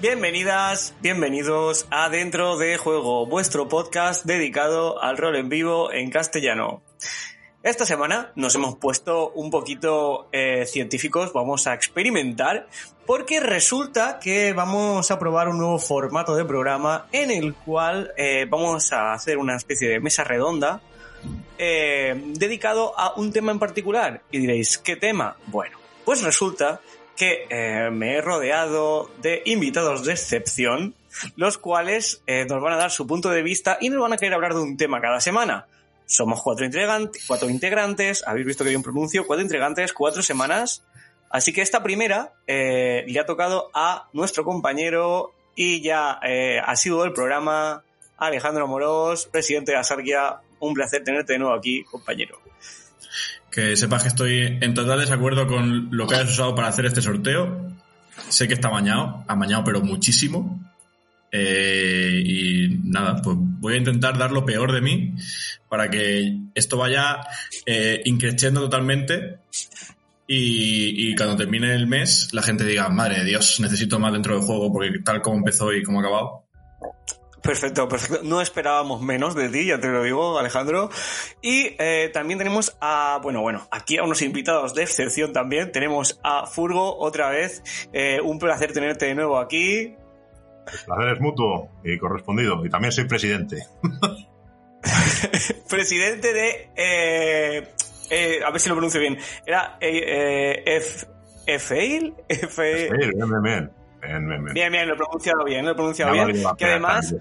Bienvenidas, bienvenidos a Dentro de Juego, vuestro podcast dedicado al rol en vivo en castellano. Esta semana nos hemos puesto un poquito eh, científicos, vamos a experimentar, porque resulta que vamos a probar un nuevo formato de programa en el cual eh, vamos a hacer una especie de mesa redonda eh, dedicado a un tema en particular. Y diréis, ¿qué tema? Bueno, pues resulta que eh, me he rodeado de invitados de excepción, los cuales eh, nos van a dar su punto de vista y nos van a querer hablar de un tema cada semana. Somos cuatro, integrantes, cuatro integrantes, habéis visto que hay un pronuncio, cuatro integrantes, cuatro semanas. Así que esta primera eh, le ha tocado a nuestro compañero y ya eh, ha sido el programa, Alejandro Morós, presidente de Asarquia. Un placer tenerte de nuevo aquí, compañero. Que sepas que estoy en total desacuerdo con lo que has usado para hacer este sorteo. Sé que está amañado, amañado pero muchísimo. Eh, y nada, pues voy a intentar dar lo peor de mí para que esto vaya eh, increciendo totalmente y, y cuando termine el mes la gente diga, madre Dios, necesito más dentro del juego porque tal como empezó y como ha acabado. Perfecto, perfecto. No esperábamos menos de ti, ya te lo digo, Alejandro. Y eh, también tenemos a, bueno, bueno, aquí a unos invitados de excepción también. Tenemos a Furgo otra vez. Eh, un placer tenerte de nuevo aquí. El placer es mutuo y correspondido. Y también soy presidente. Presidente de... eh, eh, a ver si lo pronuncio bien. Era eh, eh, F... Efe- Sí, bien, bien, bien. Bien, bien, bien. Bien, bien, lo he pronunciado bien, lo he pronunciado bien. Que además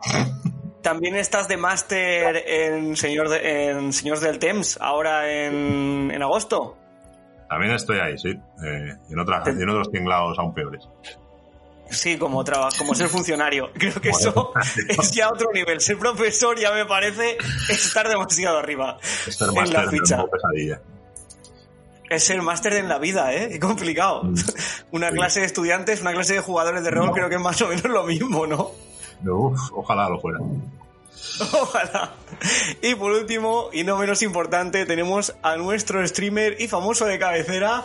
también estás de máster en, señor de- en Señores del Temps, ahora en, en agosto. También estoy ahí, sí. Eh, en, otras, en otros tinglados aún peores. Sí, como trabajo, como ser funcionario. Creo que eso es ya otro nivel. Ser profesor ya me parece estar demasiado arriba Este es en la ficha. pesadilla. Es ser máster en la vida, ¿eh? Qué complicado. Mm. Una clase de estudiantes, una clase de jugadores de rol, No. creo que es más o menos lo mismo, ¿no? Uf, ojalá lo fuera. Ojalá. Y por último, y no menos importante, tenemos a nuestro streamer y famoso de cabecera,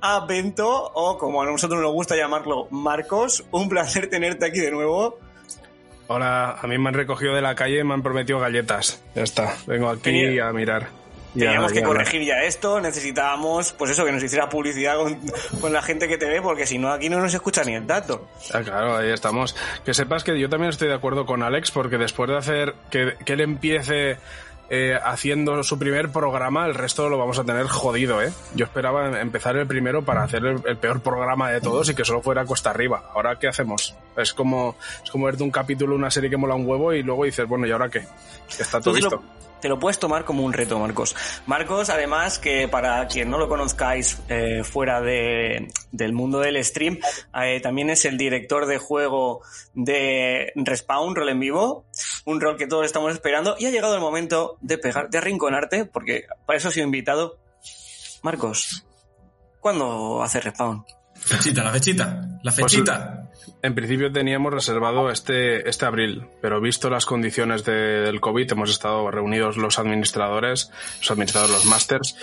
a Bento, o como a nosotros nos gusta llamarlo, Marcos. Un placer tenerte aquí de nuevo. Hola, a mí me han recogido de la calle y me han prometido galletas. Ya está, vengo aquí Tenía- a mirar. Teníamos que corregir ya esto, necesitábamos, pues eso, que nos hiciera publicidad con, con la gente que te ve, porque si no, aquí no nos escucha ni el dato. Ah, claro, ahí estamos. Que sepas que yo también estoy de acuerdo con Alex, porque después de hacer que, que él empiece eh, haciendo su primer programa, el resto lo vamos a tener jodido, ¿eh? Yo esperaba em- empezar el primero para hacer el, el peor programa de todos y que solo fuera cuesta arriba. ¿Ahora qué hacemos? Es como, es como verte un capítulo, una serie que mola un huevo y luego dices, bueno, ¿y ahora qué? Está todo lo- te lo puedes tomar como un reto, Marcos. Marcos, además, que para quien no lo conozcáis eh, fuera de- del mundo del stream, eh, también es el director de juego de Respawn, rol en vivo, un rol que todos estamos esperando, y ha llegado el momento de pegar, de arrinconarte, porque para eso he sido invitado. Marcos, ¿cuándo hace Respawn? Fechita, la fechita, la Pues fechita. En principio teníamos reservado este, este abril, pero visto las condiciones de- del COVID, hemos estado reunidos los administradores, los administradores, los masters,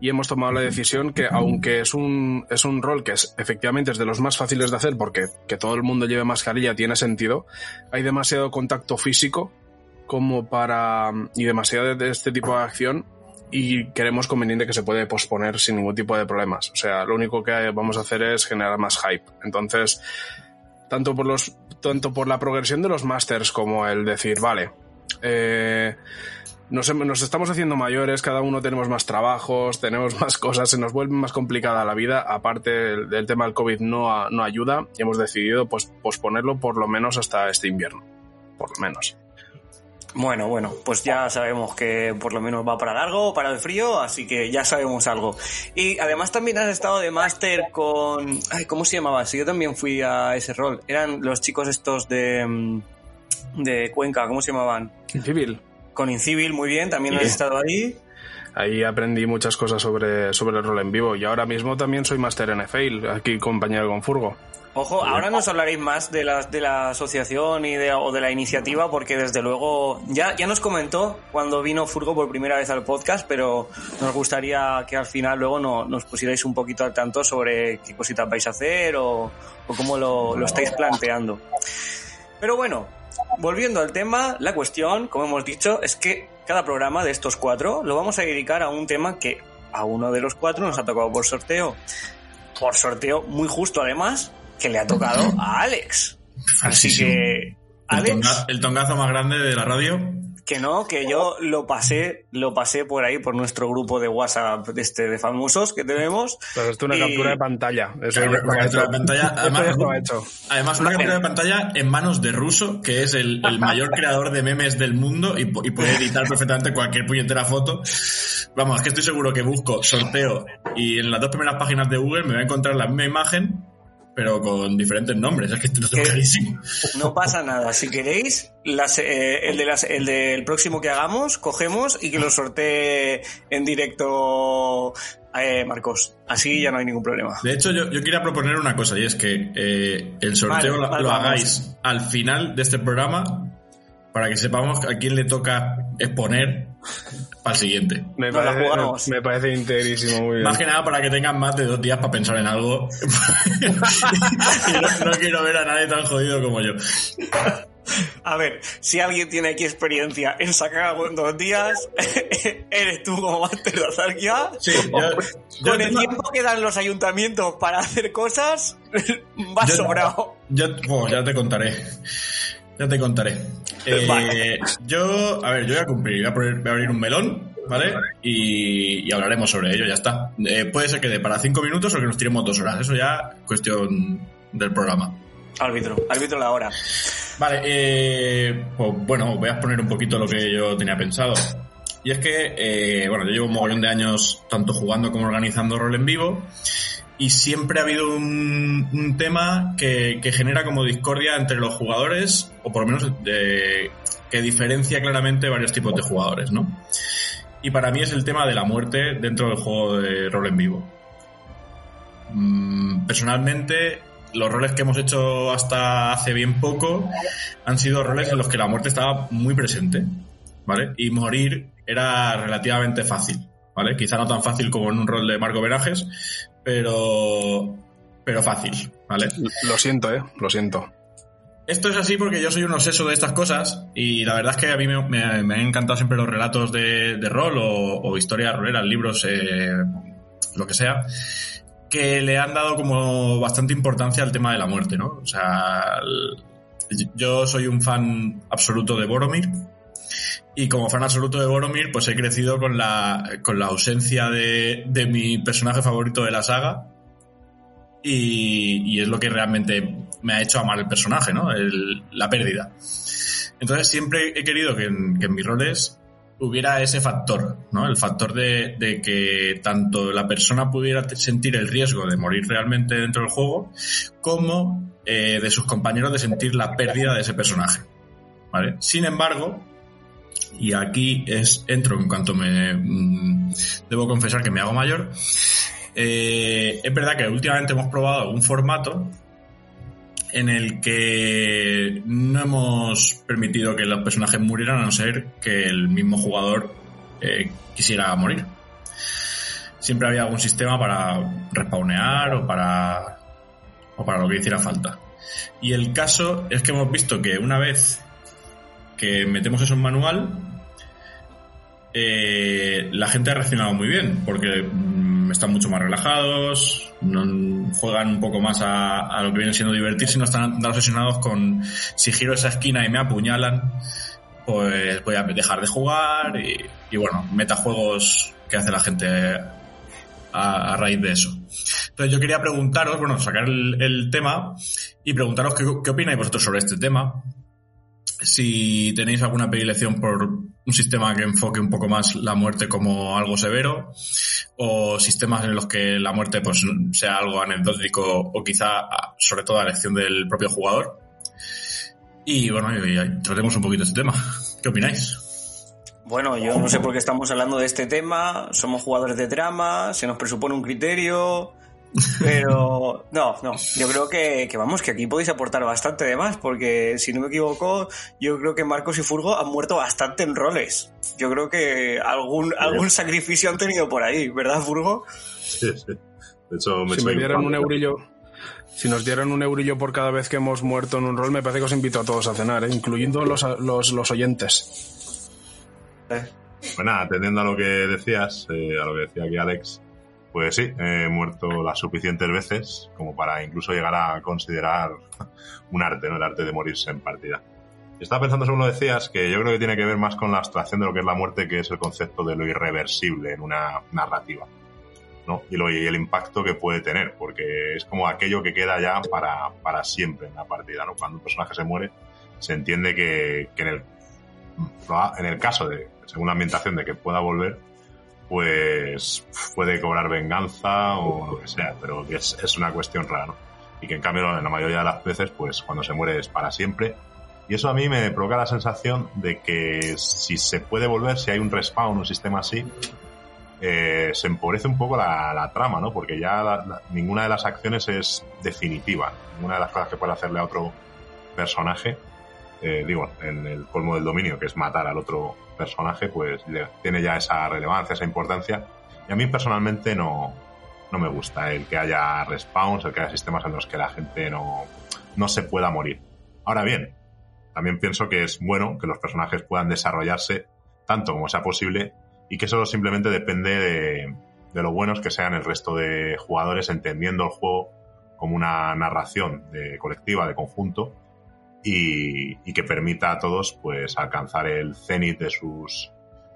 y hemos tomado la decisión que, aunque es un, es un rol que es, efectivamente es de los más fáciles de hacer, porque que todo el mundo lleve mascarilla tiene sentido, hay demasiado contacto físico como para, y demasiado de- de este tipo de acción y creemos conveniente que se puede posponer sin ningún tipo de problemas. O sea, lo único que vamos a hacer es generar más hype. Entonces, tanto por los tanto por la progresión de los masters como el decir, vale, eh, nos, nos estamos haciendo mayores, cada uno tenemos más trabajos, tenemos más cosas, se nos vuelve más complicada la vida. Aparte del, del tema del COVID no, no ayuda y hemos decidido pues, posponerlo por lo menos hasta este invierno. Por lo menos. Bueno, bueno, pues ya sabemos que por lo menos va para largo, para el frío, así que ya sabemos algo. Y además también has estado de máster con... Ay, ¿cómo se llamaba? Si yo también fui a ese rol. Eran los chicos estos de... mm, de Cuenca, ¿cómo se llamaban? Civil. Con Incivil, muy bien, también Sí. has estado ahí. Ahí aprendí muchas cosas sobre, sobre el rol en vivo y ahora mismo también soy máster en Fail, aquí compañero con Furgo. Ojo, ahora nos hablaréis más de la, de la asociación y de, o de la iniciativa, porque desde luego ya, ya nos comentó cuando vino Furgo por primera vez al podcast, pero nos gustaría que al final luego no, nos pusierais un poquito al tanto sobre qué cositas vais a hacer o, o cómo lo, lo estáis planteando. Pero bueno, volviendo al tema, la cuestión, como hemos dicho, es que cada programa de estos cuatro lo vamos a dedicar a un tema que a uno de los cuatro nos ha tocado por sorteo. Por sorteo muy justo además, que le ha tocado a Alex. Así que, El, Alex, el tongazo más grande de la radio. que no, que yo lo pasé, lo pasé por ahí, por nuestro grupo de WhatsApp de, este, de famosos que tenemos. Pero esto es una Y- captura de pantalla. Eso Claro, ya estaba captura de pantalla, además- hecho. Además, una captura de pantalla en manos de Russo, que es el, el mayor creador de memes del mundo y, y puede editar perfectamente cualquier puñetera foto. Vamos, es que estoy seguro que busco sorteo y en las dos primeras páginas de Google me va a encontrar la misma imagen, pero con diferentes nombres. Es que esto ¿Qué? clarísimo. No pasa nada. Si queréis, las, eh, el, de las, el del próximo que hagamos, cogemos y que lo sortee en directo eh, Marcos. Así ya no hay ningún problema. De hecho, yo, yo quería proponer una cosa y es que eh, el sorteo Vale, lo- vale, lo vamos. hagáis al final de este programa para que sepamos a quién le toca exponer para el siguiente. Me parece, me parece integrísimo, muy bien. Más que nada para que tengan más de dos días para pensar en algo. y no, no quiero ver a nadie tan jodido como yo. A ver, si alguien tiene aquí experiencia en sacar algo en dos días, eres tú como máster de Azarquia. Sí, yo, yo Con el tengo- tiempo que dan los ayuntamientos para hacer cosas, va Yo- sobrado. yo- oh, ya te contaré. Ya te contaré. Eh. Yo, a ver, yo voy a cumplir. Voy a, poner- voy a abrir un melón, ¿vale? Y, y hablaremos sobre ello, ya está. Eh, puede ser que dé para cinco minutos o que nos tiremos dos horas. Eso ya cuestión del programa. Árbitro, árbitro la hora. Vale, eh, pues bueno, voy a exponer un poquito lo que yo tenía pensado. Y es que, eh, bueno, yo llevo un mogollón de años tanto jugando como organizando rol en vivo y siempre ha habido un, tema que, genera como discordia entre los jugadores, o por lo menos de- que diferencia claramente varios tipos de jugadores, ¿no? Y para mí es el tema de la muerte dentro del juego de rol en vivo. Mm, personalmente, los roles que hemos hecho hasta hace bien poco han sido roles en los que la muerte estaba muy presente, ¿vale? Y morir era relativamente fácil, ¿vale? Quizá no tan fácil como en un rol de Marco Verajes, pero, pero fácil, ¿vale? Lo siento, eh. Lo siento. Esto es así porque yo soy un obseso de estas cosas y la verdad es que a mí me, me- me han encantado siempre los relatos de, de rol o, o historias roleras, libros, eh, lo que sea, que le han dado como bastante importancia al tema de la muerte, ¿no? O sea, el- yo soy un fan absoluto de Boromir y como fan absoluto de Boromir, pues he crecido con la, con la ausencia de, de mi personaje favorito de la saga y, es lo que realmente me ha hecho amar el personaje, ¿no? La pérdida. Entonces siempre he querido que en, mis roles hubiera ese factor, ¿no? El factor de, que tanto la persona pudiera sentir el riesgo de morir realmente dentro del juego, como eh, de sus compañeros de sentir la pérdida de ese personaje, ¿vale? Sin embargo, y aquí es entro en cuanto me mm, debo confesar que me hago mayor. eh, es verdad que últimamente hemos probado algún formato en el que no hemos permitido que los personajes murieran a no ser que el mismo jugador eh, quisiera morir. Siempre había algún sistema para respawnear o para o para lo que hiciera falta. Y el caso es que hemos visto que una vez que metemos eso en manual, eh, la gente ha reaccionado muy bien, porque mm, están mucho más relajados, no, juegan un poco más a, lo que viene siendo divertirse, no están tan obsesionados con si giro esa esquina y me apuñalan, pues voy a dejar de jugar y, y bueno, metajuegos que hace la gente a, raíz de eso. Entonces yo quería preguntaros, bueno, sacar el, tema y preguntaros qué opináis vosotros sobre este tema. Si tenéis alguna predilección por un sistema que enfoque un poco más la muerte como algo severo, o sistemas en los que la muerte pues sea algo anecdótico o quizá sobre todo a elección del propio jugador. Y bueno, tratemos un poquito este tema. ¿Qué opináis? Bueno, yo no sé por qué estamos hablando de este tema. Somos jugadores de drama, se nos presupone un criterio. Pero no, no, yo creo que, que vamos, que aquí podéis aportar bastante de más, porque si no me equivoco, yo creo que Marcos y Furgo han muerto bastante en roles. Yo creo que algún, algún sacrificio han tenido por ahí, ¿verdad, Furgo? Sí, sí. De hecho, me Si me dieran un eurillo, si nos dieran un eurillo por cada vez que hemos muerto en un rol, me parece que os invito a todos a cenar, ¿eh? incluyendo los, los, los oyentes. Pues nada, atendiendo a lo que decías, eh, a lo que decía aquí Alex, pues sí, he muerto las suficientes veces como para incluso llegar a considerar un arte, ¿no? El arte de morirse en partida. Estaba pensando, según lo decías, que yo creo que tiene que ver más con la abstracción de lo que es la muerte, que es el concepto de lo irreversible en una narrativa. ¿no? Y, lo, y el impacto que puede tener, porque es como aquello que queda ya para, para siempre en la partida. ¿no? Cuando un personaje se muere, se entiende que, que en, el, en el caso de, según la ambientación, de que pueda volver, pues puede cobrar venganza o lo que sea, pero es, es una cuestión rara, ¿no? Y que en cambio, en la mayoría de las veces, pues cuando se muere es para siempre. Y eso a mí me provoca la sensación de que si se puede volver, si hay un respawn, un sistema así, eh, se empobrece un poco la, trama, ¿no? Porque ya ninguna de las acciones es definitiva. Ninguna de las cosas que puede hacerle a otro personaje, eh, digo, en el colmo del dominio, que es matar al otro personaje, pues tiene ya esa relevancia, esa importancia. Y a mí personalmente no, no me gusta el que haya respawns, el que haya sistemas en los que la gente no, no se pueda morir. Ahora bien, también pienso que es bueno que los personajes puedan desarrollarse tanto como sea posible y que eso simplemente depende de, lo buenos que sean el resto de jugadores entendiendo el juego como una narración colectiva, de conjunto, y, y que permita a todos pues alcanzar el cenit de sus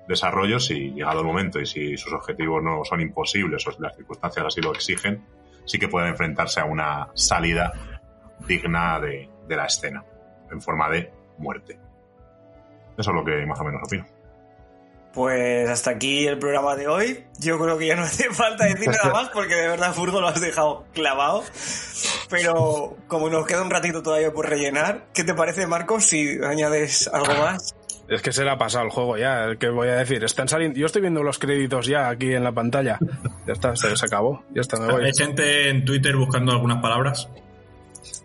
desarrollos y llegado el momento y si sus objetivos no son imposibles o si las circunstancias así lo exigen, sí que pueden enfrentarse a una salida digna de, de la escena en forma de muerte. Eso es lo que más o menos opino. Pues hasta aquí el programa de hoy. Yo creo que ya no hace falta decir nada más porque de verdad Furgo lo has dejado clavado. Pero como nos queda un ratito todavía por rellenar, ¿qué te parece, Marcos, si añades algo más? Es que se le ha pasado el juego ya, que voy a decir. Están saliendo, yo estoy viendo los créditos ya aquí en la pantalla. Ya está, se, se acabó. Ya está, me voy. Hay gente en Twitter buscando algunas palabras.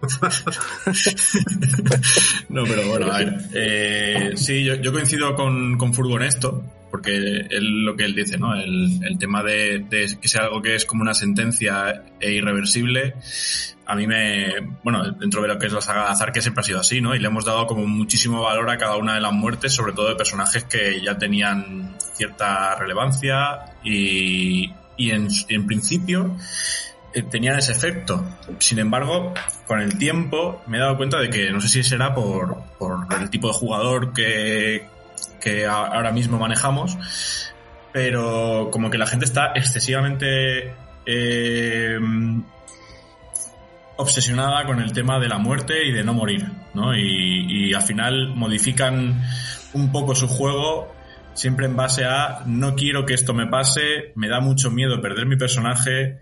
no, pero bueno, a ver. Eh, sí, yo, coincido con, con Furgo en esto, porque él, lo que él dice, ¿no? El, tema de, que sea algo que es como una sentencia e irreversible, a mí me. Bueno, dentro de lo que es la saga de azar, que siempre ha sido así, ¿no? Y le hemos dado como muchísimo valor a cada una de las muertes, sobre todo de personajes que ya tenían cierta relevancia y, y en, principio tenían ese efecto. Sin embargo, con el tiempo me he dado cuenta de que no sé si será por, por el tipo de jugador que, ahora mismo manejamos, pero como que la gente está excesivamente eh, obsesionada con el tema de la muerte y de no morir, ¿no? Y al final modifican un poco su juego siempre en base a no quiero que esto me pase, me da mucho miedo perder mi personaje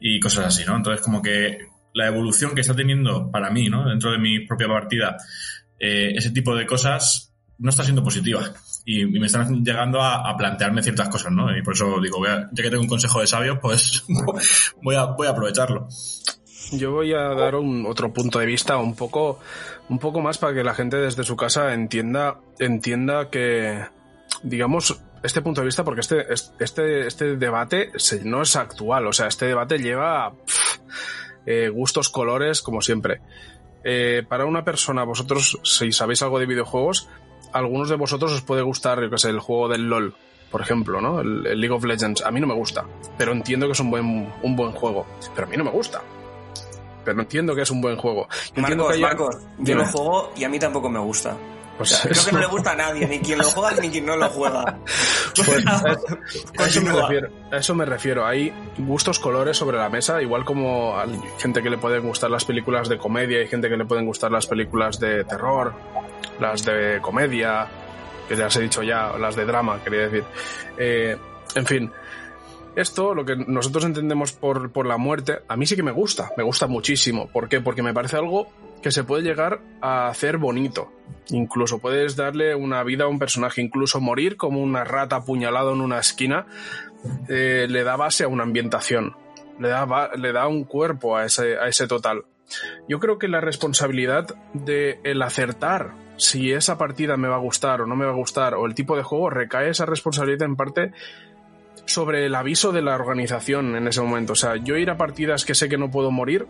y cosas así, ¿no? Entonces como que la evolución que está teniendo para mí, ¿no? Dentro de mi propia partida, eh, ese tipo de cosas no está siendo positiva y, me están llegando a, a plantearme ciertas cosas, ¿no? Y por eso digo, voy a- ya que tengo un consejo de sabios, pues voy a, voy a aprovecharlo. Yo voy a dar un otro punto de vista un poco, un poco más para que la gente desde su casa entienda, entienda que, digamos, este punto de vista, porque este, este, este debate se- no es actual, o sea, este debate lleva eh, gustos, colores, como siempre. Eh, para una persona, vosotros, si sabéis algo de videojuegos, algunos de vosotros os puede gustar, yo que sé, el juego del LOL, por ejemplo, ¿no? El, el League of Legends. A mí no me gusta, pero entiendo que es un buen, un buen juego. Pero a mí no me gusta. Pero entiendo que es un buen juego. Entiendo que haya- Marcos, yo lo juego y a mí tampoco me gusta. Pues Creo que no le gusta a nadie, ni quien lo juega ni quien no lo juega. Pues, a, a eso me Continúa. refiero, a eso me refiero. Hay gustos colores sobre la mesa, igual como hay gente que le pueden gustar las películas de comedia, hay gente que le pueden gustar las películas de terror, las de comedia, que ya os he dicho ya, las de drama, quería decir. Eh, en fin, esto, lo que nosotros entendemos por, por la muerte, a mí sí que me gusta, me gusta muchísimo. ¿Por qué? Porque me parece algo que se puede llegar a hacer bonito. Incluso puedes darle una vida a un personaje, incluso morir como una rata apuñalado en una esquina, eh, le da base a una ambientación, le da, le da un cuerpo a ese, a ese total. Yo creo que la responsabilidad de el acertar si esa partida me va a gustar o no me va a gustar, o el tipo de juego, recae esa responsabilidad en parte sobre el aviso de la organización en ese momento. O sea, yo ir a partidas que sé que no puedo morir,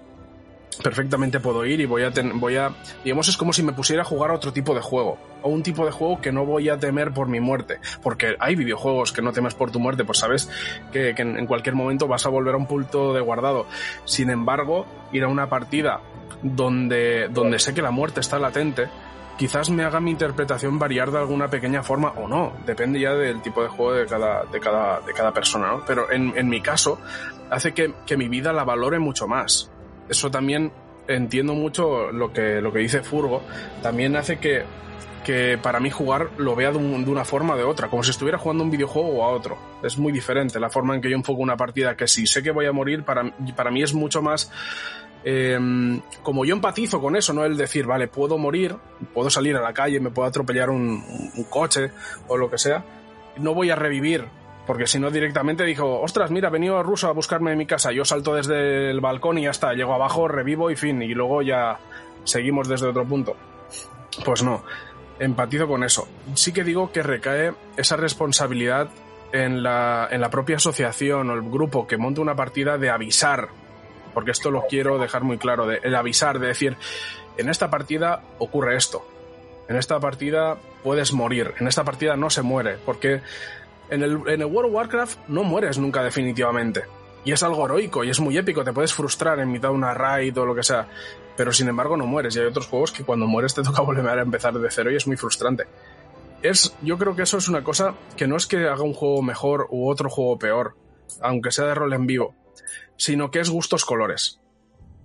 perfectamente puedo ir y voy a, ten- voy a, digamos, es como si me pusiera a jugar a otro tipo de juego, o un tipo de juego que no voy a temer por mi muerte, porque hay videojuegos que no temes por tu muerte, pues sabes que, que en, cualquier momento vas a volver a un punto de guardado. Sin embargo, ir a una partida donde, donde sé que la muerte está latente, quizás me haga mi interpretación variar de alguna pequeña forma o no, depende ya del tipo de juego de cada, de cada, de cada persona, ¿no? Pero en, en mi caso, hace que, que mi vida la valore mucho más. Eso también entiendo mucho lo que, lo que dice Furgo, también hace que, que para mí jugar lo vea de, un- de una forma o de otra, como si estuviera jugando un videojuego o a otro. Es muy diferente la forma en que yo enfoco una partida, que si sé que voy a morir, para, para mí es mucho más eh, como yo empatizo con eso, no el decir, vale, puedo morir, puedo salir a la calle, me puedo atropellar un coche o lo que sea, no voy a revivir, porque si no directamente dijo, ostras, mira, ha venido ruso a buscarme en mi casa, yo salto desde el balcón y ya está, llego abajo, revivo y fin, y luego ya seguimos desde otro punto. Pues no, empatizo con eso. Sí que digo que recae esa responsabilidad en la, en la propia asociación o el grupo que monta una partida de avisar porque esto lo quiero dejar muy claro, de, el avisar, de decir, en esta partida ocurre esto, en esta partida puedes morir, en esta partida no se muere, porque en el, en el World of Warcraft no mueres nunca definitivamente. Y es algo heroico y es muy épico, te puedes frustrar en mitad de una raid o lo que sea, pero sin embargo no mueres. Y hay otros juegos que cuando mueres te toca volver a empezar de cero y es muy frustrante. Es, yo creo que eso es una cosa que no es que haga un juego mejor u otro juego peor, aunque sea de rol en vivo, sino que es gustos colores.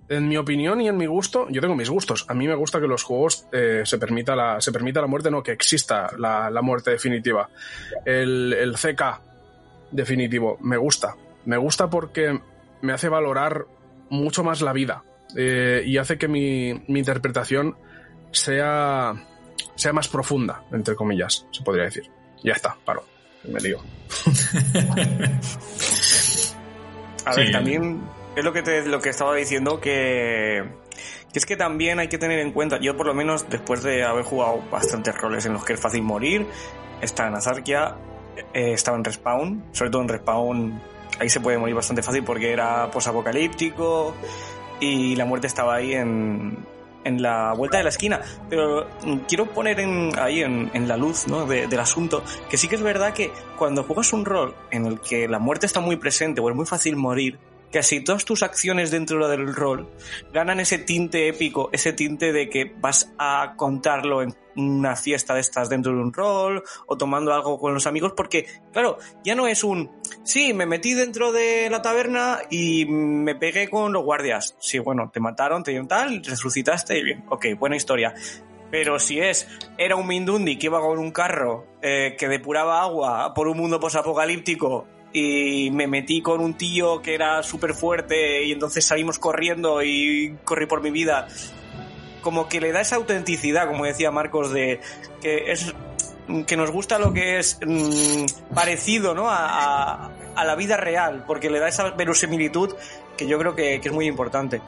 En mi opinión y en mi gusto, yo tengo mis gustos. A mí me gusta que los juegos eh, se, permita la, se permita la muerte, no que exista la, la muerte definitiva. El, el CK definitivo, me gusta. Me gusta porque me hace valorar mucho más la vida eh, y hace que mi, mi interpretación sea, sea más profunda, entre comillas, se podría decir. Ya está, paro. Me lío. A Sí. ver, también es lo que, te, lo que estaba diciendo que, que es que también hay que tener en cuenta, yo por lo menos después de haber jugado bastantes roles en los que es fácil morir, estaba en Azarkia, eh, estaba en Respawn, sobre todo en Respawn ahí se puede morir bastante fácil porque era posapocalíptico y la muerte estaba ahí en, en la vuelta de la esquina. Pero quiero poner en, ahí en, en la luz ¿no? de- del asunto que sí que es verdad que cuando juegas un rol en el que la muerte está muy presente o es muy fácil morir, casi todas tus acciones dentro del rol ganan ese tinte épico, ese tinte de que vas a contarlo en una fiesta de estas dentro de un rol o tomando algo con los amigos, porque, claro, ya no es un, sí, me metí dentro de la taberna y me pegué con los guardias. Sí, bueno, te mataron, te dieron tal, resucitaste y bien, ok, buena historia. Pero si es, era un Mindundi que iba con un carro eh, que depuraba agua por un mundo posapocalíptico y me metí con un tío que era súper fuerte y entonces salimos corriendo y corrí por mi vida. Como que le da esa autenticidad, como decía Marcos, de que es que nos gusta lo que es mm, parecido ¿no? a, a- a la vida real, porque le da esa verosimilitud que yo creo que, que es muy importante.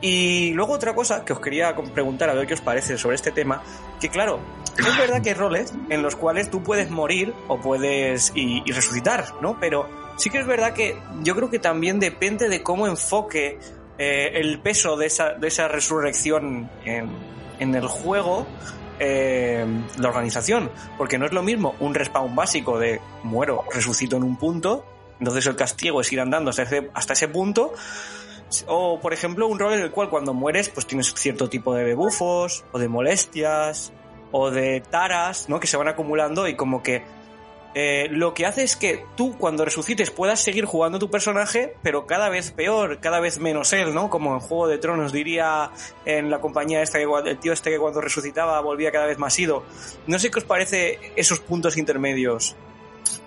Y luego otra cosa que os quería preguntar a ver qué os parece sobre este tema, que claro, es verdad que hay roles en los cuales tú puedes morir o puedes y, y resucitar, ¿no? Pero sí que es verdad que yo creo que también depende de cómo enfoque eh, el peso de esa, de esa resurrección en, en el juego eh, la organización, porque no es lo mismo un respawn básico de muero, resucito en un punto, entonces el castigo es ir andando hasta ese, hasta ese punto, o, por ejemplo, un rol en el cual cuando mueres, pues tienes cierto tipo de debuffos, o de molestias, o de taras, ¿no? Que se van acumulando y como que eh, lo que hace es que tú cuando resucites puedas seguir jugando tu personaje, pero cada vez peor, cada vez menos él, ¿no? Como en Juego de Tronos diría en la compañía esta, que, el tío este que cuando resucitaba volvía cada vez más ido. No sé qué os parece esos puntos intermedios.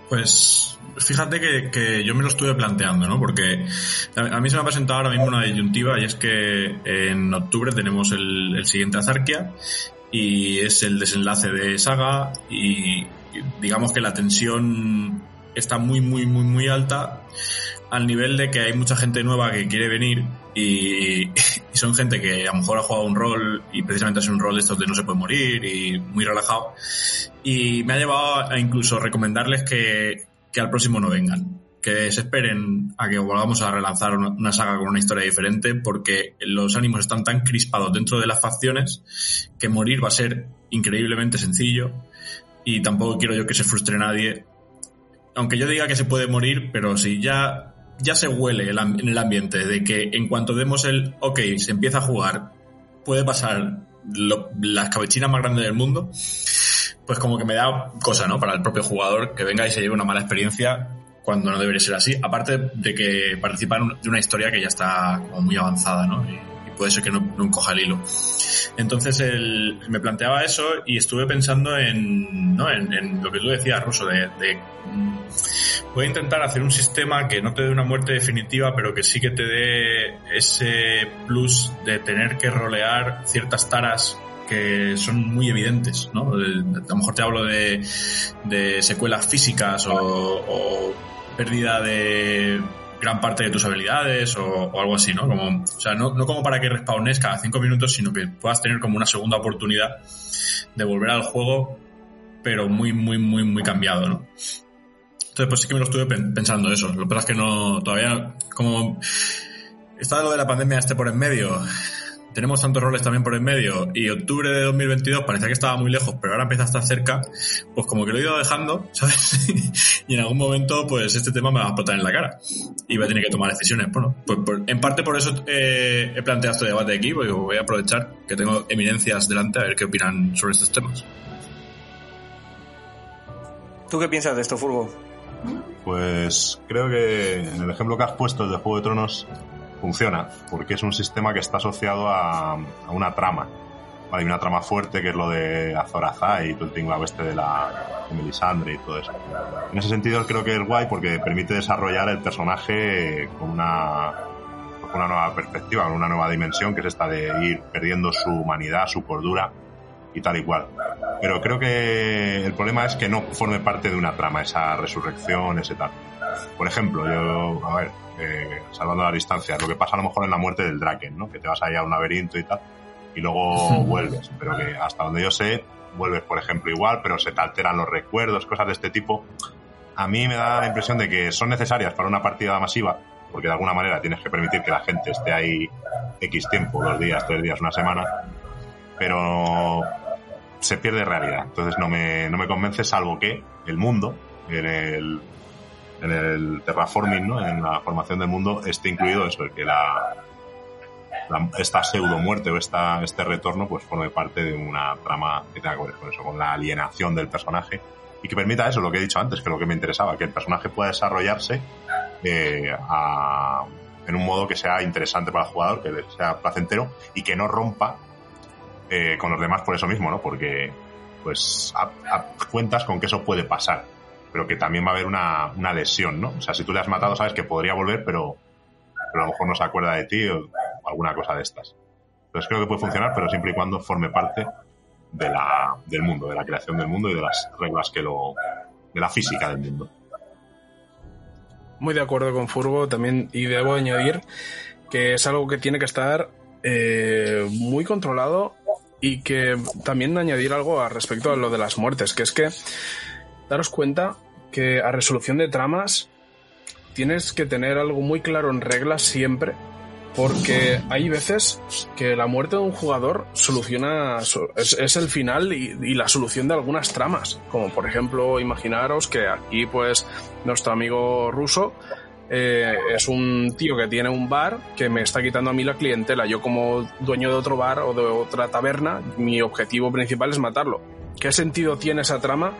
Pues fíjate que, que, yo me lo estuve planteando, ¿no? Porque a mí se me ha presentado ahora mismo una disyuntiva y es que en octubre tenemos el, el siguiente Azarquia y es el desenlace de Saga y digamos que la tensión está muy, muy, muy, muy alta al nivel de que hay mucha gente nueva que quiere venir y, y, son gente que a lo mejor ha jugado un rol y precisamente es un rol de estos de no se puede morir y muy relajado. Y me ha llevado a incluso recomendarles que, que al próximo no vengan. Que se esperen a que volvamos a relanzar una, saga con una historia diferente porque los ánimos están tan crispados dentro de las facciones que morir va a ser increíblemente sencillo y tampoco quiero yo que se frustre nadie. Aunque yo diga que se puede morir, pero si ya, ya se huele en el ambiente de que en cuanto demos el ok, se empieza a jugar, puede pasar lo, la escabechina más grande del mundo, pues como que me da cosa, ¿no? Para el propio jugador que venga y se lleve una mala experiencia cuando no debería ser así. Aparte de que participa de una historia que ya está como muy avanzada, ¿no? Y, puede ser que no, no encoja el hilo. Entonces me planteaba eso y estuve pensando en, ¿no? en, en lo que tú decías, Ruso, de, de, voy a intentar hacer un sistema que no te dé una muerte definitiva, pero que sí que te dé ese plus de tener que rolear ciertas taras que son muy evidentes, ¿no? A lo mejor te hablo de, secuelas físicas o, pérdida de gran parte de tus habilidades o, algo así, ¿no? Como, o sea, no, no como para que respawnes cada cinco minutos, sino que puedas tener como una segunda oportunidad de volver al juego, pero muy, muy, muy, muy cambiado, ¿no? Entonces, pues sí que me lo estuve pensando eso. Lo que pasa es que no, todavía, como está lo de la pandemia este por en medio, tenemos tantos roles también por en medio y octubre de 2022 parecía que estaba muy lejos, pero ahora empieza a estar cerca, pues como que lo he ido dejando, ¿sabes? y en algún momento pues este tema me va a explotar en la cara y voy a tener que tomar decisiones. Bueno, pues, pues en parte por eso eh, he planteado este debate aquí, porque voy a aprovechar que tengo eminencias delante a ver qué opinan sobre estos temas. ¿Tú qué piensas de esto, Furgo? Pues creo que en el ejemplo que has puesto el de Juego de Tronos funciona, porque es un sistema que está asociado a, a una trama. Vale, hay una trama fuerte que es lo de Azor Ahai y todo el tinglado este de la de Melisandre y todo eso. En ese sentido creo que es guay porque permite desarrollar el personaje con una, con una nueva perspectiva, con una nueva dimensión, que es esta de ir perdiendo su humanidad, su cordura y tal y cual. Pero creo que el problema es que no forme parte de una trama, esa resurrección, ese tal. Por ejemplo, yo, a ver, eh, salvando la distancia, lo que pasa a lo mejor en la muerte del Draken, ¿no? Que te vas ahí a un laberinto y tal, y luego vuelves, pero que hasta donde yo sé, vuelves, por ejemplo, igual, pero se te alteran los recuerdos, cosas de este tipo. A mí me da la impresión de que son necesarias para una partida masiva, porque de alguna manera tienes que permitir que la gente esté ahí X tiempo, dos días, tres días, una semana, pero se pierde realidad. Entonces no me, no me convence, salvo que el mundo, en el, en el terraforming, ¿no? en la formación del mundo, esté incluido eso, el que la, la, esta pseudo muerte o esta, este retorno pues forme parte de una trama que tenga que ver con eso, con la alienación del personaje y que permita eso, lo que he dicho antes, que lo que me interesaba, que el personaje pueda desarrollarse eh, a, en un modo que sea interesante para el jugador, que sea placentero y que no rompa eh, con los demás por eso mismo, ¿no? Porque pues cuentas con que eso puede pasar, pero que también va a haber una, una, lesión, ¿no? O sea, si tú le has matado, sabes que podría volver, pero, a lo mejor no se acuerda de ti o, alguna cosa de estas. Entonces creo que puede funcionar, pero siempre y cuando forme parte de la, del mundo, de la creación del mundo y de las reglas que lo. de la física del mundo. Muy de acuerdo con Furbo también, y debo añadir que es algo que tiene que estar eh, muy controlado y que también añadir algo a respecto a lo de las muertes, que es que daros cuenta que a resolución de tramas tienes que tener algo muy claro en reglas siempre, porque hay veces que la muerte de un jugador soluciona, es, el final y, y, la solución de algunas tramas, como por ejemplo imaginaros que aquí pues nuestro amigo ruso eh, es un tío que tiene un bar que me está quitando a mí la clientela. Yo como dueño de otro bar o de otra taberna, mi objetivo principal es matarlo. ¿Qué sentido tiene esa trama?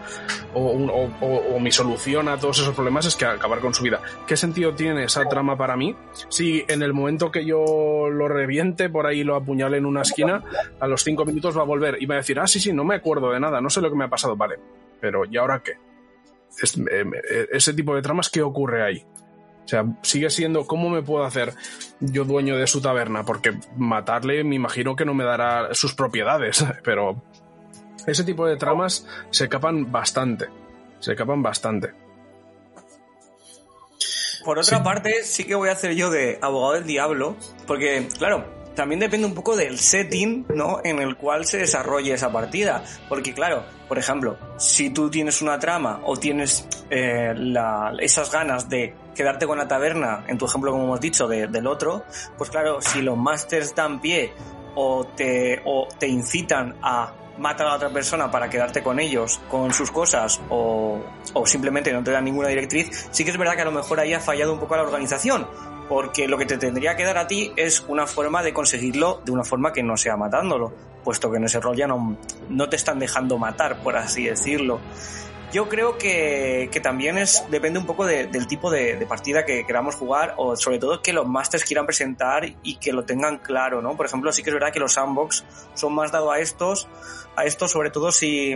O, o- o- mi solución a todos esos problemas es que acabar con su vida. ¿Qué sentido tiene esa trama para mí? Si en el momento que yo lo reviente por ahí lo apuñale en una esquina, a los cinco minutos va a volver y va a decir, ah, sí, sí, no me acuerdo de nada, no sé lo que me ha pasado, vale. Pero ¿y ahora qué? Es- ese tipo de tramas, ¿qué ocurre ahí? O sea, sigue siendo cómo me puedo hacer yo dueño de su taberna, porque matarle me imagino que no me dará sus propiedades, pero ese tipo de tramas se capan bastante. Se capan bastante. Por otra parte, sí que voy a hacer yo de abogado del diablo, porque, claro, también depende un poco del setting, ¿no? En el cual se desarrolle esa partida. Porque, claro, por ejemplo, si tú tienes una trama o tienes eh, la- esas ganas de quedarte con la taberna, en tu ejemplo, como hemos dicho, de- del otro, pues claro, si los masters dan pie o te, o te incitan a matar a la otra persona para quedarte con ellos, con sus cosas, o, o simplemente no te dan ninguna directriz, sí que es verdad que a lo mejor ahí ha fallado un poco la organización, porque lo que te tendría que dar a ti es una forma de conseguirlo de una forma que no sea matándolo, puesto que en ese rol ya no, no te están dejando matar, por así decirlo. Yo creo que, que también es depende un poco de- del tipo de, partida que queramos jugar o sobre todo que los masters quieran presentar y que lo tengan claro, ¿no? Por ejemplo, sí que es verdad que los sandbox son más dados a estos, a estos sobre todo si,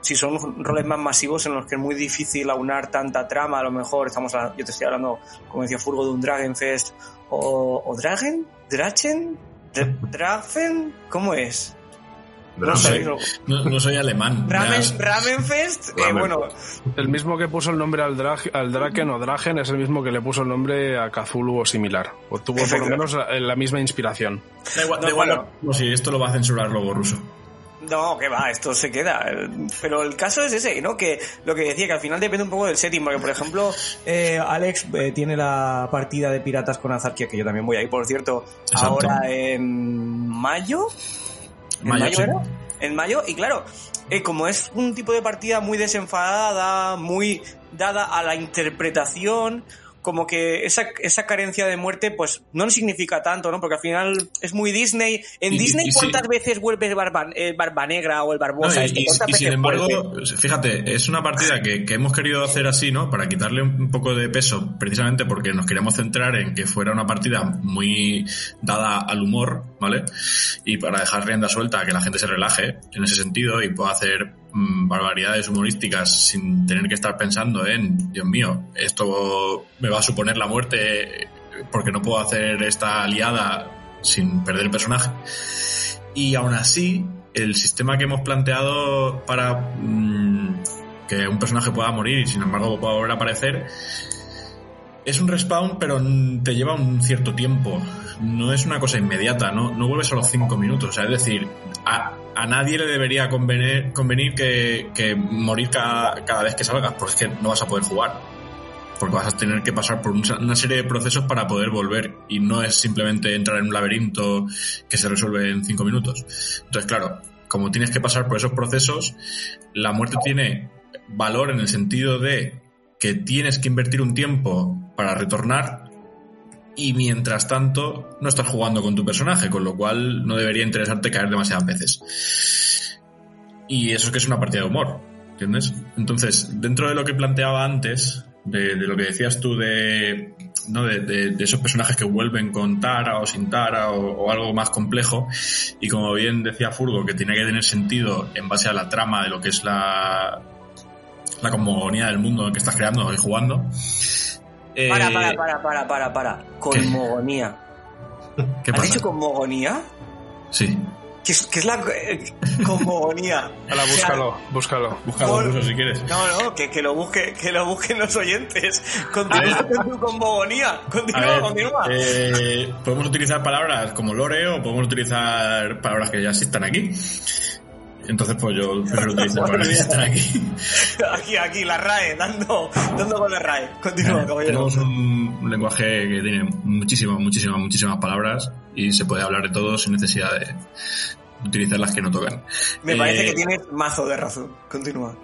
si son roles más masivos en los que es muy difícil aunar tanta trama, a lo mejor estamos hablando- yo te estoy hablando, como decía Furgo, de un Dragonfest o, o Dragon, Drachen, Dra- Drafen, ¿cómo es? No sé. No, no soy alemán. Ramen, Ramenfest, eh, Ramen. bueno, El mismo que puso el nombre al, drag, al Draken o Dragen es el mismo que le puso el nombre a Cthulhu o similar. O tuvo por lo menos la, la misma inspiración. Da igual, No, da igual, bueno. no, si esto lo va a censurar luego ruso. No, que va, esto se queda. Pero el caso es ese, ¿no? Que lo que decía, que al final depende un poco del setting, porque por ejemplo, eh, Alex eh, tiene la partida de Piratas con Azarquia, que yo también voy ahí, por cierto, Exacto. ahora en mayo. ¿En Mayo, mayo, sí. era? En mayo, y claro, eh, como es un tipo de partida muy desenfadada, muy dada a la interpretación, como que esa, esa carencia de muerte, pues no significa tanto, ¿no? Porque al final es muy Disney. En Y- Disney, y sí. ¿cuántas veces vuelve el barba, el barba negra o el No, barbosa? y, este? y- ¿Cuántas y sin embargo, vuelve? fíjate, es una partida que, que hemos querido hacer así, ¿no? Para quitarle un poco de peso, precisamente porque nos queríamos centrar en que fuera una partida muy dada al humor, ¿vale? Y para dejar rienda suelta, que la gente se relaje en ese sentido y pueda hacer barbaridades humorísticas sin tener que estar pensando en, Dios mío, esto me va a suponer la muerte porque no puedo hacer esta aliada sin perder el personaje. Y aún así, el sistema que hemos planteado para mm, que un personaje pueda morir y sin embargo pueda volver a aparecer es un respawn, pero te lleva un cierto tiempo. No es una cosa inmediata, no, no vuelves a los 5 minutos. Es decir, a, a nadie le debería convenir, convenir que, que morir cada, cada vez que salgas, porque es que no vas a poder jugar. Porque vas a tener que pasar por un- una serie de procesos para poder volver. Y no es simplemente entrar en un laberinto que se resuelve en 5 minutos. Entonces, claro, como tienes que pasar por esos procesos, la muerte tiene valor en el sentido de tienes que invertir un tiempo para retornar y mientras tanto no estás jugando con tu personaje, con lo cual no debería interesarte caer demasiadas veces. Y eso es que es una partida de humor, ¿entiendes? Entonces, dentro de lo que planteaba antes, de, lo que decías tú de, ¿no? de, esos personajes que vuelven con Tara o sin Tara o algo más complejo, y como bien decía Furgo, que tiene que tener sentido en base a la trama de lo que es la, la cosmogonía del mundo que estás creando y jugando. eh, Para, para, para, para, para, para. Cosmogonía. ¿Qué ¿Has pasa? dicho cosmogonía? Sí. ¿Qué es, qué es la eh, cosmogonía? Hala, O sea, búscalo, búscalo. Búscalo Por- incluso si quieres. No, no, que, que lo busque, que lo busquen los oyentes. Continúa ver. con tu cosmogonía. Continúa, ver, continúa. eh, podemos utilizar palabras como lore o podemos utilizar palabras que ya existan aquí. Entonces, pues yo prefiero utilizar que existan aquí. Aquí, aquí, la RAE, dando, dando con la RAE. Continúa, caballero. Tenemos un, un lenguaje que tiene muchísimas, muchísimas, muchísimas palabras y se puede hablar de todo sin necesidad de utilizar las que no tocan. Me parece Eh, que tienes mazo de razón. Continúa.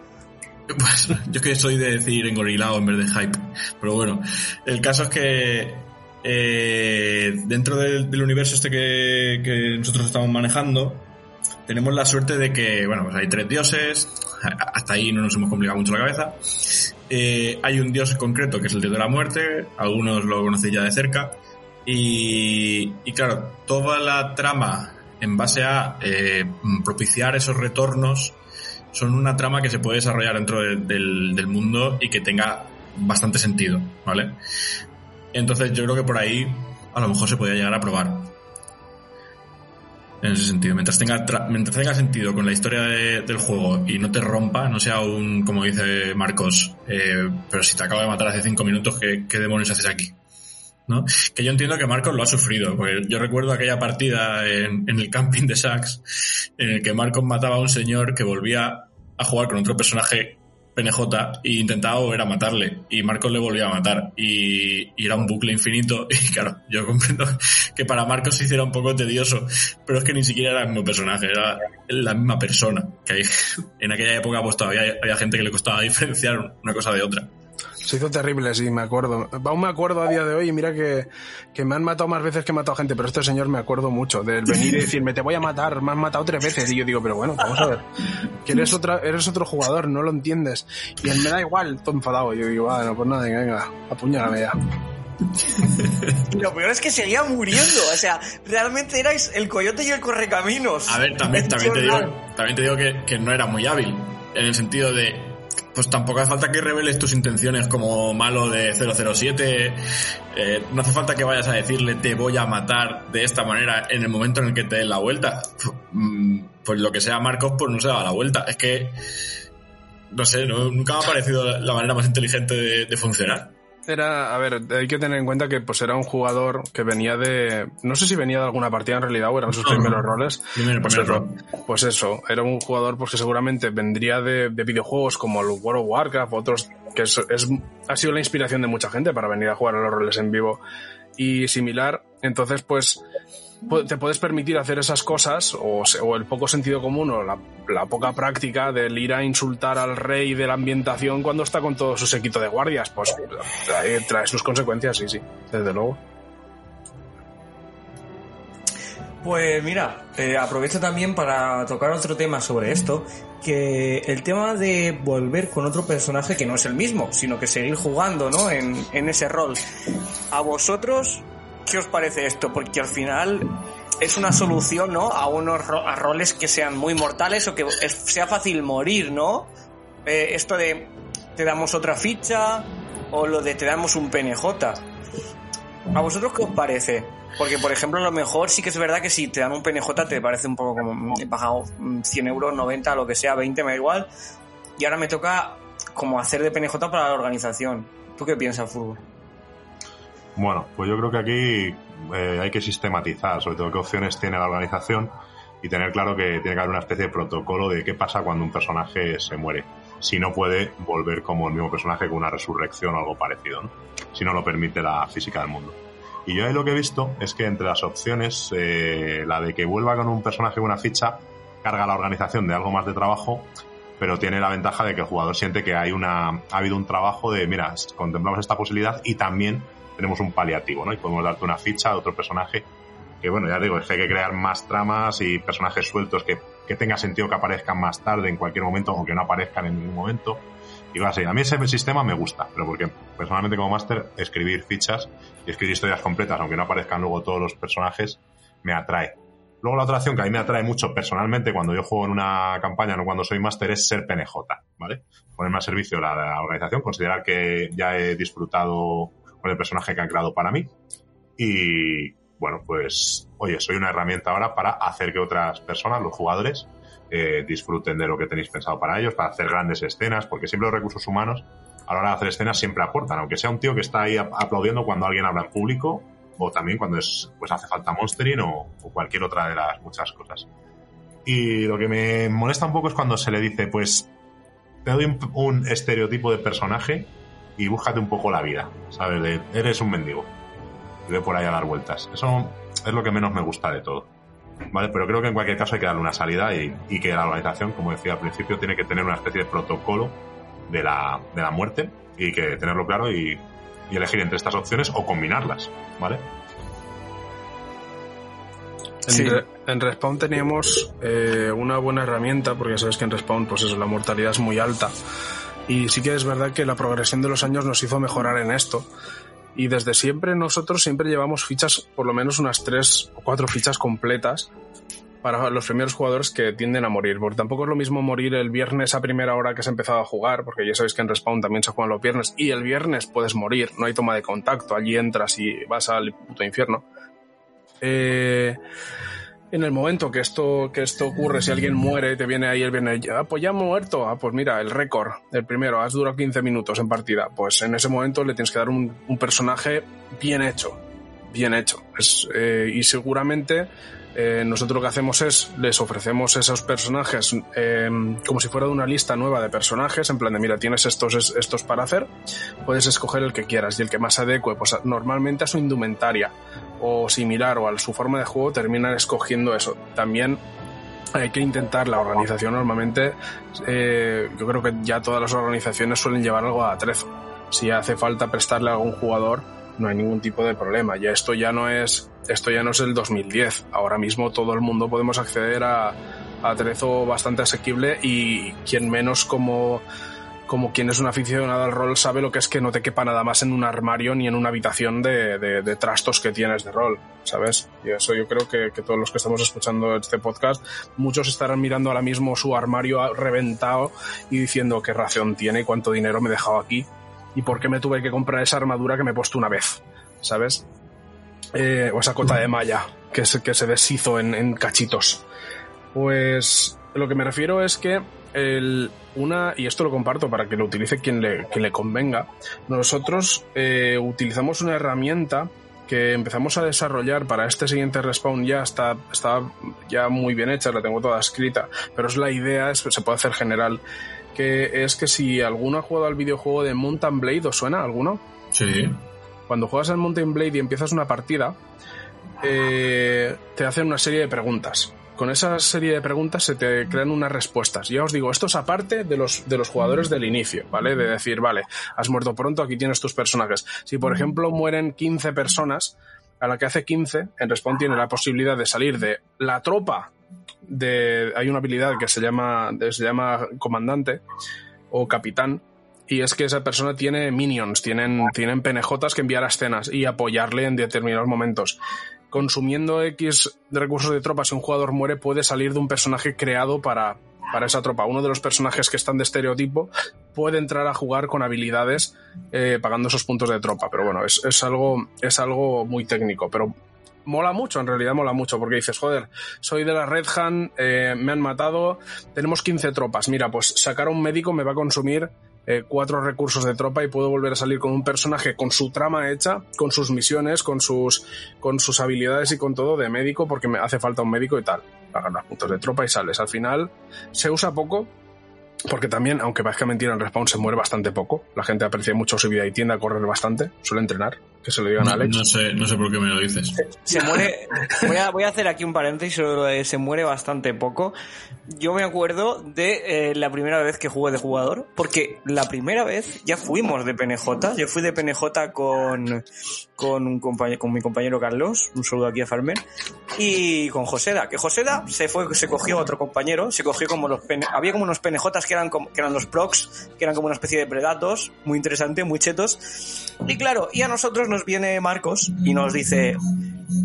Pues yo que soy de decir engorilado en vez de hype. Pero bueno, el caso es que eh, dentro del, del universo este que, que nosotros estamos manejando, tenemos la suerte de que, bueno, pues hay tres dioses, hasta ahí no nos hemos complicado mucho la cabeza. Eh, hay un dios concreto que es el dios de la muerte, algunos lo conocéis ya de cerca. Y, claro, toda la trama en base a eh, propiciar esos retornos son una trama que se puede desarrollar dentro de- del, del mundo y que tenga bastante sentido, ¿vale? Entonces yo creo que por ahí a lo mejor se podría llegar a probar. En ese sentido, mientras tenga, tra- mientras tenga sentido con la historia de- del juego y no te rompa, no sea un, como dice Marcos, eh, pero si te acabo de matar hace cinco minutos, ¿qué, demonios haces aquí? ¿No? Que yo entiendo que Marcos lo ha sufrido, porque yo recuerdo aquella partida en, en el camping de Sax, en el que Marcos mataba a un señor que volvía a jugar con otro personaje PNJ e intentaba volver a matarle y Marcos le volvía a matar y, era un bucle infinito y claro, yo comprendo que para Marcos se hiciera un poco tedioso, pero es que ni siquiera era el mismo personaje, era la misma persona, que en aquella época pues todavía había gente que le costaba diferenciar una cosa de otra. Se hizo terrible, sí, me acuerdo. Aún me acuerdo a día de hoy y mira que, que me han matado más veces que he matado gente, pero este señor me acuerdo mucho del venir y decirme, te voy a matar, me has matado tres veces. Y yo digo, pero bueno, vamos a ver, que eres, otra, eres otro jugador, no lo entiendes. Y él me da igual, todo enfadado. Yo digo, bueno, pues nada, venga, apuñálame ya. Y lo peor es que seguía muriendo. O sea, realmente erais el coyote y el correcaminos. A ver, también, también te digo, también te digo que, que no era muy hábil, en el sentido de, pues tampoco hace falta que reveles tus intenciones como malo de 007, eh, no hace falta que vayas a decirle te voy a matar de esta manera en el momento en el que te den la vuelta. Mm, Pues lo que sea Marcos, pues no se da la vuelta. Es que, no sé, nunca me ha parecido la manera más inteligente de funcionar. Era, a ver, hay que tener en cuenta que pues era un jugador que venía de, no sé si venía de alguna partida en realidad o eran sus No, primeros roles. Primero, Pues primero eso, pues eso, era un jugador pues que seguramente vendría de, de videojuegos como el World of Warcraft, otros que es, es- ha sido la inspiración de mucha gente para venir a jugar a los roles en vivo y similar. Entonces, pues pu- te puedes permitir hacer esas cosas o, el poco sentido común o la, poca práctica del ir a insultar al rey de la ambientación cuando está con todo su sequito de guardias. Pues trae, trae sus consecuencias, sí, sí, desde luego. Pues mira, eh, aprovecho también para tocar otro tema sobre esto, que el tema de volver con otro personaje que no es el mismo, sino que seguir jugando, ¿no? En, en ese rol. ¿A vosotros qué os parece esto? Porque al final es una solución, ¿no? A unos a roles que sean muy mortales o que sea fácil morir, ¿no? Eh, esto de te damos otra ficha o lo de te damos un PNJ. ¿A vosotros qué os parece? Porque, por ejemplo, a lo mejor sí que es verdad que si te dan un PNJ te parece un poco como mm, he pagado mm, 100 euros, 90, lo que sea, 20, me da igual. Y ahora me toca como hacer de PNJ para la organización. ¿Tú qué piensas, Fútbol? Bueno, pues yo creo que aquí eh, hay que sistematizar, sobre todo qué opciones tiene la organización y tener claro que tiene que haber una especie de protocolo de qué pasa cuando un personaje se muere. Si no puede volver como el mismo personaje con una resurrección o algo parecido, ¿no? Si no lo permite la física del mundo. Y yo ahí lo que he visto es que entre las opciones, eh, la de que vuelva con un personaje con una ficha, carga a la organización de algo más de trabajo, pero tiene la ventaja de que el jugador siente que hay una, ha habido un trabajo de, mira, contemplamos esta posibilidad y también tenemos un paliativo, ¿no? Y podemos darte una ficha de otro personaje que, bueno, ya digo, es que hay que crear más tramas y personajes sueltos que, que tenga sentido que aparezcan más tarde en cualquier momento o que no aparezcan en ningún momento. Y va así. A mí ese sistema me gusta, pero porque personalmente como máster escribir fichas y escribir historias completas, aunque no aparezcan luego todos los personajes, me atrae. Luego la otra opción que a mí me atrae mucho personalmente cuando yo juego en una campaña, no cuando soy máster, es ser PNJ, ¿vale? Ponerme al servicio de la, la organización, considerar que ya he disfrutado con el personaje que han creado para mí y, bueno, pues, oye, soy una herramienta ahora para hacer que otras personas, los jugadores, eh, disfruten de lo que tenéis pensado para ellos, para hacer grandes escenas, porque siempre los recursos humanos a la hora de hacer escenas siempre aportan, aunque sea un tío que está ahí ap- aplaudiendo cuando alguien habla en público o también cuando es, pues hace falta monstering o, o cualquier otra de las muchas cosas. Y lo que me molesta un poco es cuando se le dice, pues te doy un estereotipo de personaje y búscate un poco la vida, ¿sabes? De, eres un mendigo. Y ve por ahí a dar vueltas. Eso es lo que menos me gusta de todo. ¿Vale? Pero creo que en cualquier caso hay que darle una salida y, y que la organización, como decía al principio, tiene que tener una especie de protocolo de la, de la muerte y que tenerlo claro y, y elegir entre estas opciones o combinarlas, ¿vale? En, Sí. Re- en Respawn teníamos eh, una buena herramienta, porque ya sabes que en Respawn pues eso, la mortalidad es muy alta. Y sí que es verdad que la progresión de los años nos hizo mejorar en esto. Y desde siempre nosotros siempre llevamos fichas, por lo menos unas tres o cuatro fichas completas para los primeros jugadores que tienden a morir. Porque tampoco es lo mismo morir el viernes a primera hora que se empezado a jugar, porque ya sabéis que en Respawn también se juegan los viernes, y el viernes puedes morir, no hay toma de contacto, allí entras y vas al puto infierno. Eh, en el momento que esto, que esto ocurre, si alguien muere, te viene ahí el viernes, ah, pues ya ha muerto, ah, pues mira, el récord, el primero, has durado 15 minutos en partida, pues en ese momento le tienes que dar un, un personaje bien hecho, bien hecho. Es, eh, y seguramente eh, nosotros lo que hacemos es, les ofrecemos esos personajes eh, como si fuera de una lista nueva de personajes, en plan de, mira, tienes estos, es- estos para hacer, puedes escoger el que quieras y el que más adecue, pues normalmente a su indumentaria o similar o a su forma de juego terminan escogiendo eso. También hay que intentar la organización normalmente eh, yo creo que ya todas las organizaciones suelen llevar algo a atrezo si hace falta prestarle a algún jugador no hay ningún tipo de problema. Ya esto ya no es esto ya no es el 2010 ahora mismo todo el mundo podemos acceder a, a atrezo bastante asequible y quien menos como como quien es un aficionado al rol sabe lo que es que no te quepa nada más en un armario ni en una habitación de, de- trastos que tienes de rol, ¿sabes? Y eso yo creo que, todos los que estamos escuchando este podcast, muchos estarán mirando ahora mismo su armario reventado y diciendo qué ración tiene cuánto dinero me he dejado aquí y por qué me tuve que comprar esa armadura que me he puesto una vez, ¿sabes? Eh, o esa cota de malla que se, deshizo en cachitos. Pues lo que me refiero es que el, una, y esto lo comparto para que lo utilice quien le, quien le convenga, nosotros eh, utilizamos una herramienta que empezamos a desarrollar para este siguiente respawn ya está, está ya muy bien hecha, la tengo toda escrita, pero es la idea, es, se puede hacer general, que es que si alguno ha jugado al videojuego de Mountain Blade, ¿os suena alguno? Sí. cuando juegas al Mountain Blade y empiezas una partida, eh, te hacen una serie de preguntas. Con esa serie de preguntas se te crean unas respuestas. Ya os digo, esto es aparte de los, de los jugadores del inicio, ¿vale? De decir, vale, has muerto pronto, aquí tienes tus personajes. Si, por ejemplo, mueren 15 personas, a la que hace 15, en Respawn tiene la posibilidad de salir de la tropa de... Hay una habilidad que se llama, se llama comandante o capitán, y es que esa persona tiene minions, tienen, tienen penejotas que enviar a escenas y apoyarle en determinados momentos. Consumiendo X recursos de tropa, si un jugador muere, puede salir de un personaje creado para, para esa tropa. Uno de los personajes que están de estereotipo puede entrar a jugar con habilidades eh, pagando esos puntos de tropa. Pero bueno, es, es, algo, es algo muy técnico. Pero mola mucho, en realidad mola mucho, porque dices, joder, soy de la Red Hand, eh, me han matado, tenemos 15 tropas. Mira, pues sacar a un médico me va a consumir eh, cuatro recursos de tropa y puedo volver a salir con un personaje con su trama hecha, con sus misiones, con sus, con sus habilidades y con todo de médico, porque me hace falta un médico y tal. Pagas los puntos de tropa y sales. Al final se usa poco, porque también, aunque parezca mentira, en Respawn se muere bastante poco. La gente aprecia mucho su vida y tiende a correr bastante. Suele entrenar, que se lo digan a No, Alex. no sé, no sé por qué me lo dices. Se muere. Voy a, voy a hacer aquí un paréntesis sobre lo de se muere bastante poco. Yo me acuerdo de eh, la primera vez que jugué de jugador, porque la primera vez ya fuimos de PNJ. Yo fui de PNJ con, con, un compañero, con mi compañero Carlos, un saludo aquí a Farmer, y con Joseda. Que Joseda se fue, se cogió a otro compañero, se cogió como los había como unos PNJs que eran, que eran los procs, que eran como una especie de predatos, muy interesante, muy chetos. Y claro, y a nosotros nos viene Marcos y nos dice,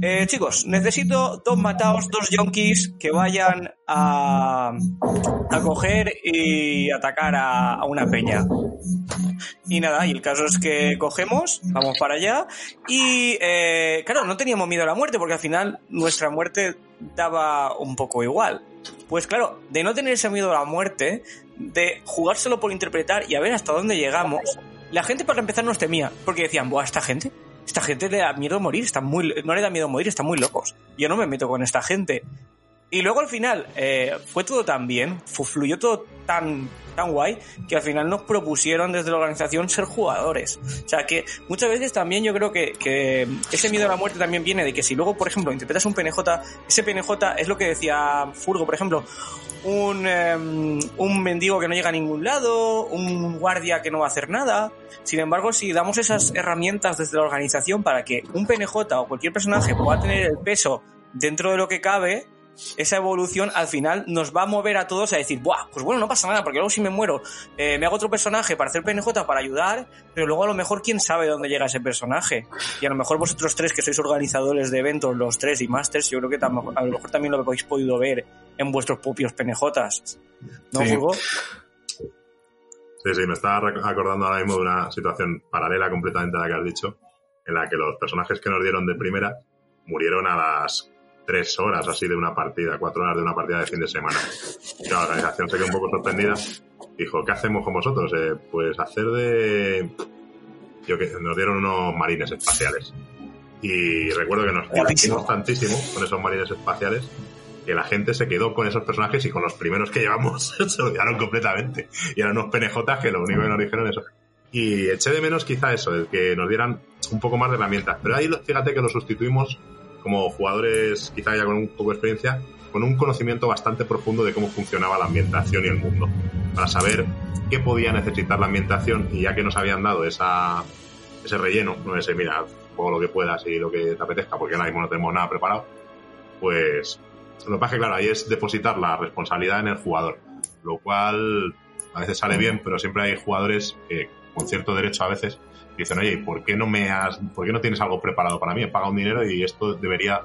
eh, chicos, necesito dos mataos, dos yonkis que vayan a, a coger y atacar a, a una peña. Y nada, y el caso es que cogemos, vamos para allá y eh, claro, no teníamos miedo a la muerte porque al final nuestra muerte daba un poco igual. Pues claro, de no tener ese miedo a la muerte, de jugárselo por interpretar y a ver hasta dónde llegamos, la gente para empezar nos temía porque decían, buah, esta gente, esta gente le da miedo morir, están muy, no le da miedo morir, están muy locos. Yo no me meto con esta gente. Y luego al final eh, fue todo tan bien, fluyó todo tan, tan guay, que al final nos propusieron desde la organización ser jugadores. O sea que muchas veces también yo creo que, que ese miedo a la muerte también viene de que si luego, por ejemplo, interpretas un PNJ, ese PNJ es lo que decía Furgo, por ejemplo, un, em, un mendigo que no llega a ningún lado, un guardia que no va a hacer nada. Sin embargo, si damos esas herramientas desde la organización para que un PNJ o cualquier personaje pueda tener el peso dentro de lo que cabe, esa evolución al final nos va a mover a todos a decir, Buah, pues bueno, no pasa nada, porque luego si me muero, eh, me hago otro personaje para hacer PNJ para ayudar, pero luego a lo mejor quién sabe dónde llega ese personaje. Y a lo mejor vosotros tres, que sois organizadores de eventos, los tres y masters, yo creo que a lo mejor también lo habéis podido ver en vuestros propios PNJs. ¿No, Sí. Hugo? Sí, sí, me estaba acordando ahora mismo de una situación paralela completamente a la que has dicho, en la que los personajes que nos dieron de primera murieron a las tres horas así de una partida, cuatro horas de una partida de fin de semana. Y la organización se quedó un poco sorprendida. Dijo, ¿qué hacemos con vosotros? Eh, pues hacer de... Yo que nos dieron unos marines espaciales. Y recuerdo que nos divertimos tantísimo con esos marines espaciales que la gente se quedó con esos personajes y con los primeros que llevamos se olvidaron completamente. Y eran unos PNJs que lo único que nos dijeron eso. Y eché de menos quizá eso, el que nos dieran un poco más de herramientas. Pero ahí fíjate que lo sustituimos como jugadores quizá ya con un poco de experiencia, con un conocimiento bastante profundo de cómo funcionaba la ambientación y el mundo. Para saber qué podía necesitar la ambientación y ya que nos habían dado esa, ese relleno, no ese, mira, juego lo que puedas y lo que te apetezca, porque ahora mismo no tenemos nada preparado, pues lo que pasa es que, claro, ahí es depositar la responsabilidad en el jugador, lo cual a veces sale bien, pero siempre hay jugadores que, con cierto derecho a veces, dicen, oye, ¿y ¿por qué no me has, por qué no tienes algo preparado para mí? He pagado un dinero y esto debería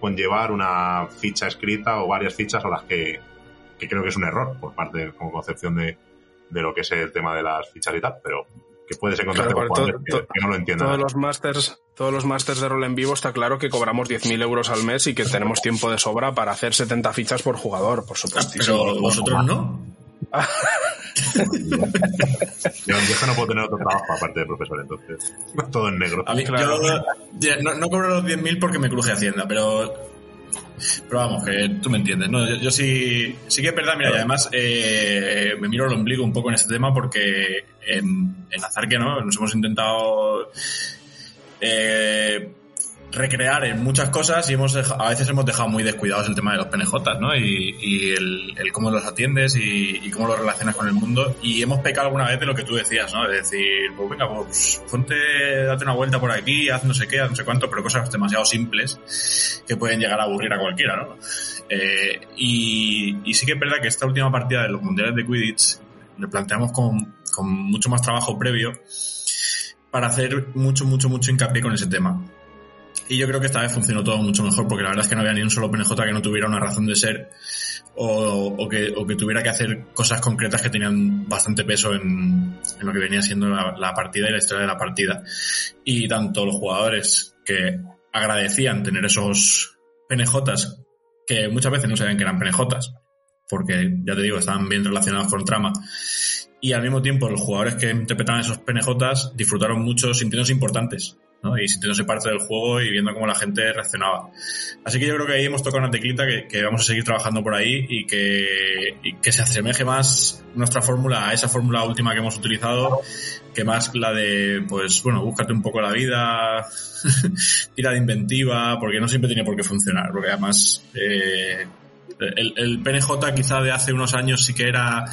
conllevar una ficha escrita o varias fichas a las que, que creo que es un error por parte como concepción de, de lo que es el tema de las fichas y tal, pero que puedes encontrarte Claro, con pero jugadores to- que, que no lo entiendan. Todos los masters, todos los masters de rol en vivo está claro que cobramos 10.000 euros al mes y que tenemos tiempo de sobra para hacer 70 fichas por jugador, por supuesto. Pero vosotros no. Yo, no puedo tener otro trabajo aparte de profesor, entonces todo en negro. A mí, Claro. yo ya, no, no cobro los 10.000 porque me cruje Hacienda, pero. Pero vamos, que tú me entiendes, ¿no? Yo, yo sí, sí que es verdad, mira, y además eh, me miro el ombligo un poco en este tema porque en, en Azar que no, nos hemos intentado eh, recrear en muchas cosas y hemos a veces hemos dejado muy descuidados el tema de los PNJ, ¿no? Y, y el, el cómo los atiendes y, cómo los relacionas con el mundo. Y hemos pecado alguna vez de lo que tú decías, ¿no? De decir, pues venga, pues ponte, date una vuelta por aquí, haz no sé qué, haz no sé cuánto, pero cosas demasiado simples que pueden llegar a aburrir a cualquiera, ¿no? Eh, y, sí que es verdad que esta última partida de los mundiales de Quidditch le planteamos con mucho más trabajo previo para hacer mucho, mucho, mucho hincapié con ese tema. Y yo creo que esta vez funcionó todo mucho mejor, porque la verdad es que no había ni un solo PNJ que no tuviera una razón de ser o, que, tuviera que hacer cosas concretas que tenían bastante peso en, lo que venía siendo la, la partida y la historia de la partida. Y tanto los jugadores que agradecían tener esos PNJs, que muchas veces no sabían que eran PNJs, porque ya te digo, estaban bien relacionados con trama, y al mismo tiempo los jugadores que interpretaban esos PNJs disfrutaron mucho sintiéndose importantes. Y sintiéndose parte del juego y viendo cómo la gente reaccionaba. Así que yo creo que ahí hemos tocado una teclita que, vamos a seguir trabajando por ahí y que, que se asemeje más nuestra fórmula a esa fórmula última que hemos utilizado que más la de, pues bueno, búscate un poco la vida, tira de inventiva, porque no siempre tiene por qué funcionar, porque además eh, el PNJ quizá de hace unos años sí que era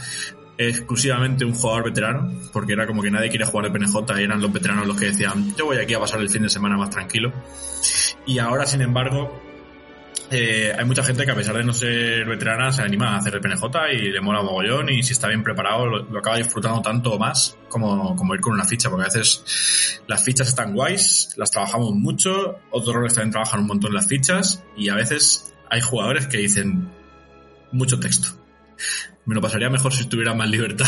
exclusivamente un jugador veterano, porque era como que nadie quiere jugar de PNJ y eran los veteranos los que decían, yo voy aquí a pasar el fin de semana más tranquilo. Y ahora, sin embargo, eh, hay mucha gente que a pesar de no ser veterana se anima a hacer el PNJ y le mola mogollón y si está bien preparado lo, lo acaba disfrutando tanto o más como, como ir con una ficha, porque a veces las fichas están guays, las trabajamos mucho, otros roles también trabajan un montón las fichas y a veces hay jugadores que dicen mucho texto me lo pasaría mejor si tuviera más libertad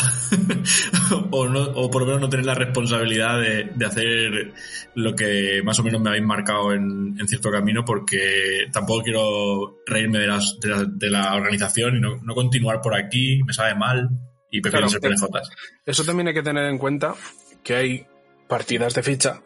o, no, o por lo menos no tener la responsabilidad de, de, hacer lo que más o menos me habéis marcado en, en, cierto camino porque tampoco quiero reírme de, las, de, la, de la organización y no, no, continuar por aquí, me sabe mal y prefiero claro, ser PNJs. Eso también hay que tener en cuenta que hay partidas de ficha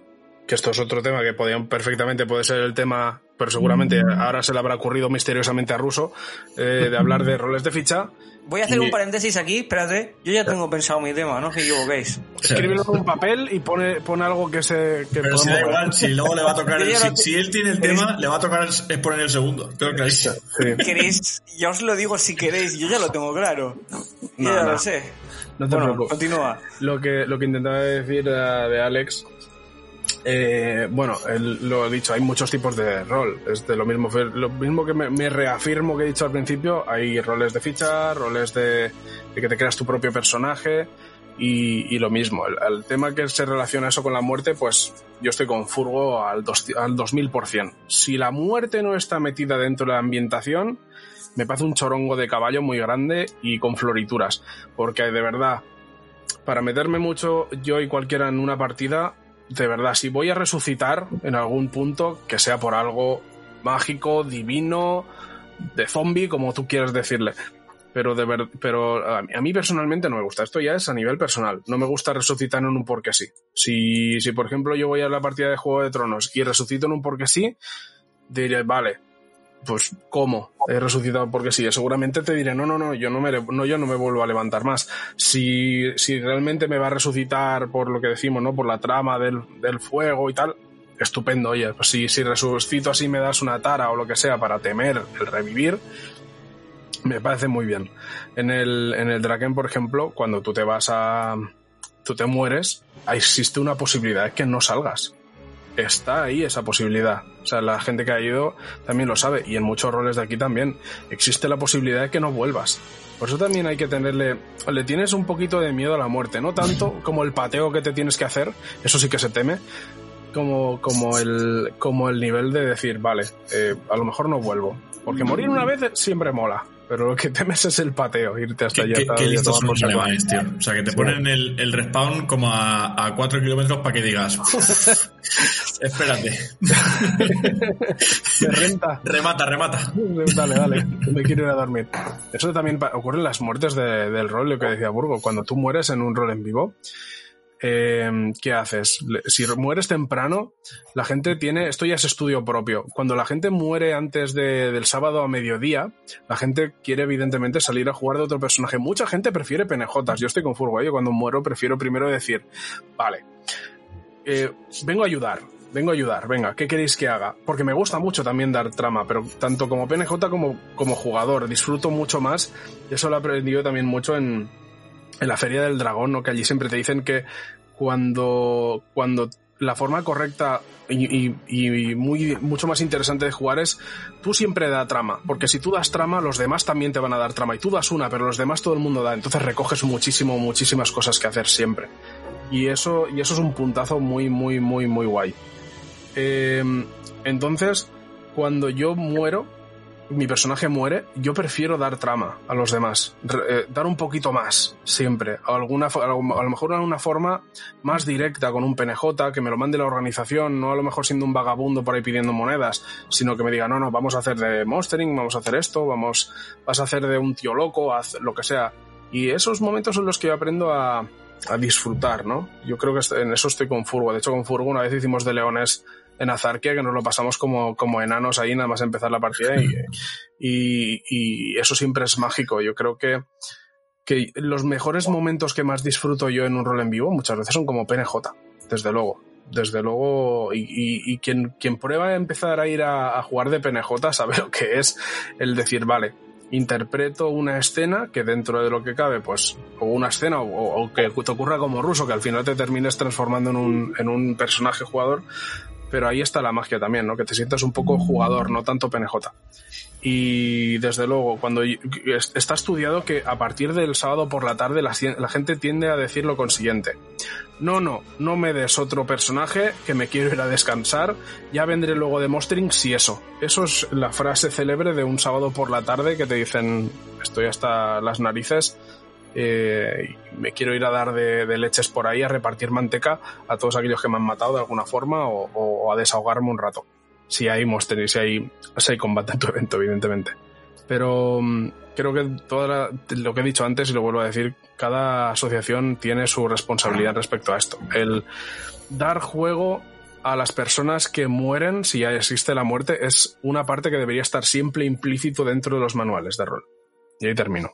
que esto es otro tema que podían perfectamente puede ser el tema, pero seguramente ahora se le habrá ocurrido misteriosamente a Russo eh, de hablar de roles de ficha. Voy a hacer y... un paréntesis aquí, espérate. Yo ya tengo pensado mi tema, no os equivoquéis. Escríbelo en un papel y pone, pone algo que se. Que pero si da igual, si luego le va a tocar. El, si, si, él tiene el tema, le va a tocar es poner el segundo. Tengo clarísimo. Sí. ¿Queréis? Ya os lo digo si queréis, yo ya lo tengo claro. Yo no, ya no. lo sé. No te bueno, preocupes. Continúa. Lo que, lo que intentaba decir de Alex Eh, bueno, lo he dicho, hay muchos tipos de rol. Es de lo mismo, lo mismo que me, reafirmo que he dicho al principio. Hay roles de ficha, roles de, que te creas tu propio personaje y, lo mismo. El, tema que se relaciona eso con la muerte, pues yo estoy con Furgo al, dos, al 2000%. Si la muerte no está metida dentro de la ambientación, me parece un chorongo de caballo muy grande y con florituras. Porque de verdad, para meterme mucho yo y cualquiera en una partida, de verdad, si voy a resucitar en algún punto, que sea por algo mágico, divino, de zombie, como tú quieras decirle. Pero de ver, pero a mí, personalmente no me gusta. Esto ya es a nivel personal. No me gusta resucitar en un porque sí. Si, si por ejemplo yo voy a la partida de Juego de Tronos y resucito en un porque sí, diré, vale, pues ¿cómo? He resucitado porque sí. Seguramente te diré, no, no, no, yo no me, no, yo no me vuelvo a levantar más. Si, si realmente me va a resucitar por lo que decimos, ¿no? Por la trama del, del fuego y tal, estupendo, oye, pues si, si resucito así me das una tara o lo que sea para temer el revivir, me parece muy bien. En el, en el Draken, por ejemplo, cuando tú te vas a... tú te mueres, existe una posibilidad que no salgas está ahí esa posibilidad. O sea, la gente que ha ido también lo sabe y en muchos roles de aquí también existe la posibilidad de que no vuelvas. Por eso también hay que tenerle, le tienes un poquito de miedo a la muerte, no tanto como el pateo que te tienes que hacer, eso sí que se teme, como, como, el, como el nivel de decir, vale, eh, a lo mejor no vuelvo. Porque morir una vez siempre mola, pero lo que temes es el pateo, irte hasta Qué, allá. qué- qué listos son los alemanes, tío. O sea, que te Sí. ponen el, el respawn como a, a 4 kilómetros para que digas, espérate, De renta. remata, remata. Dale, dale, me quiero ir a dormir. Eso también ocurre en las muertes de- del rol, lo que decía Burgo. Cuando tú mueres en un rol en vivo, eh, ¿qué haces? Si mueres temprano, la gente tiene, esto ya es estudio propio, cuando la gente muere antes de- del sábado a mediodía, la gente quiere evidentemente salir a jugar de otro personaje. Mucha gente prefiere penejotas, yo estoy con Furgo, ¿eh? yo cuando muero prefiero primero decir, vale, eh, vengo a ayudar, vengo a ayudar, venga, ¿qué queréis que haga? Porque me gusta mucho también dar trama, pero tanto como PNJ como como jugador, disfruto mucho más, eso lo he aprendido también mucho en, en la Feria del Dragón, ¿no? que allí siempre te dicen que cuando, cuando la forma correcta y, y- muy, mucho más interesante de jugar es tú siempre da trama, porque si tú das trama, los demás también te van a dar trama, y tú das una, pero los demás todo el mundo da, entonces recoges muchísimo, muchísimas cosas que hacer siempre. Y eso, y eso es un puntazo muy, muy, muy, muy guay. Eh, entonces, cuando yo muero, mi personaje muere, yo prefiero dar trama a los demás, eh, dar un poquito más, siempre. A, alguna, a lo mejor de una forma más directa, con un PNJ, que me lo mande la organización, no a lo mejor siendo un vagabundo por ahí pidiendo monedas, sino que me diga, no, no, vamos a hacer de monstering, vamos a hacer esto, vamos, vas a hacer de un tío loco, haz lo que sea. Y esos momentos son los que aprendo a, a disfrutar, ¿no? Yo creo que en eso estoy con Furgo. De hecho, con Furgo una vez hicimos de leones en Azarquia, que nos lo pasamos como, como enanos ahí, nada más empezar la partida, y, y, eso siempre es mágico. Yo creo que, que los mejores momentos que más disfruto yo en un rol en vivo muchas veces son como PNJ, desde luego. Desde luego, y, y- quien, quien prueba a empezar a ir a, a jugar de PNJ sabe lo que es el decir, vale, interpreto una escena que dentro de lo que cabe, pues, o una escena, o, o que te ocurra como ruso, que al final te termines transformando en un, en un personaje jugador, pero ahí está la magia también, ¿no? Que te sientas un poco jugador, no tanto PNJ. Y desde luego, cuando está estudiado que a partir del sábado por la tarde la gente tiende a decir lo consiguiente. No, no, no me des otro personaje que me quiero ir a descansar, ya vendré luego de Mostering si eso. Eso es la frase célebre de un sábado por la tarde que te dicen estoy hasta las narices, eh, me quiero ir a dar de, leches por ahí, a repartir manteca a todos aquellos que me han matado de alguna forma o, a desahogarme un rato. Si hay Mostering, si hay, si hay combate en tu evento, evidentemente. Pero mm, creo que todo lo que he dicho antes y lo vuelvo a decir, cada asociación tiene su responsabilidad respecto a esto. El dar juego a las personas que mueren, si ya existe la muerte, es una parte que debería estar siempre implícito dentro de los manuales de rol. Y ahí termino.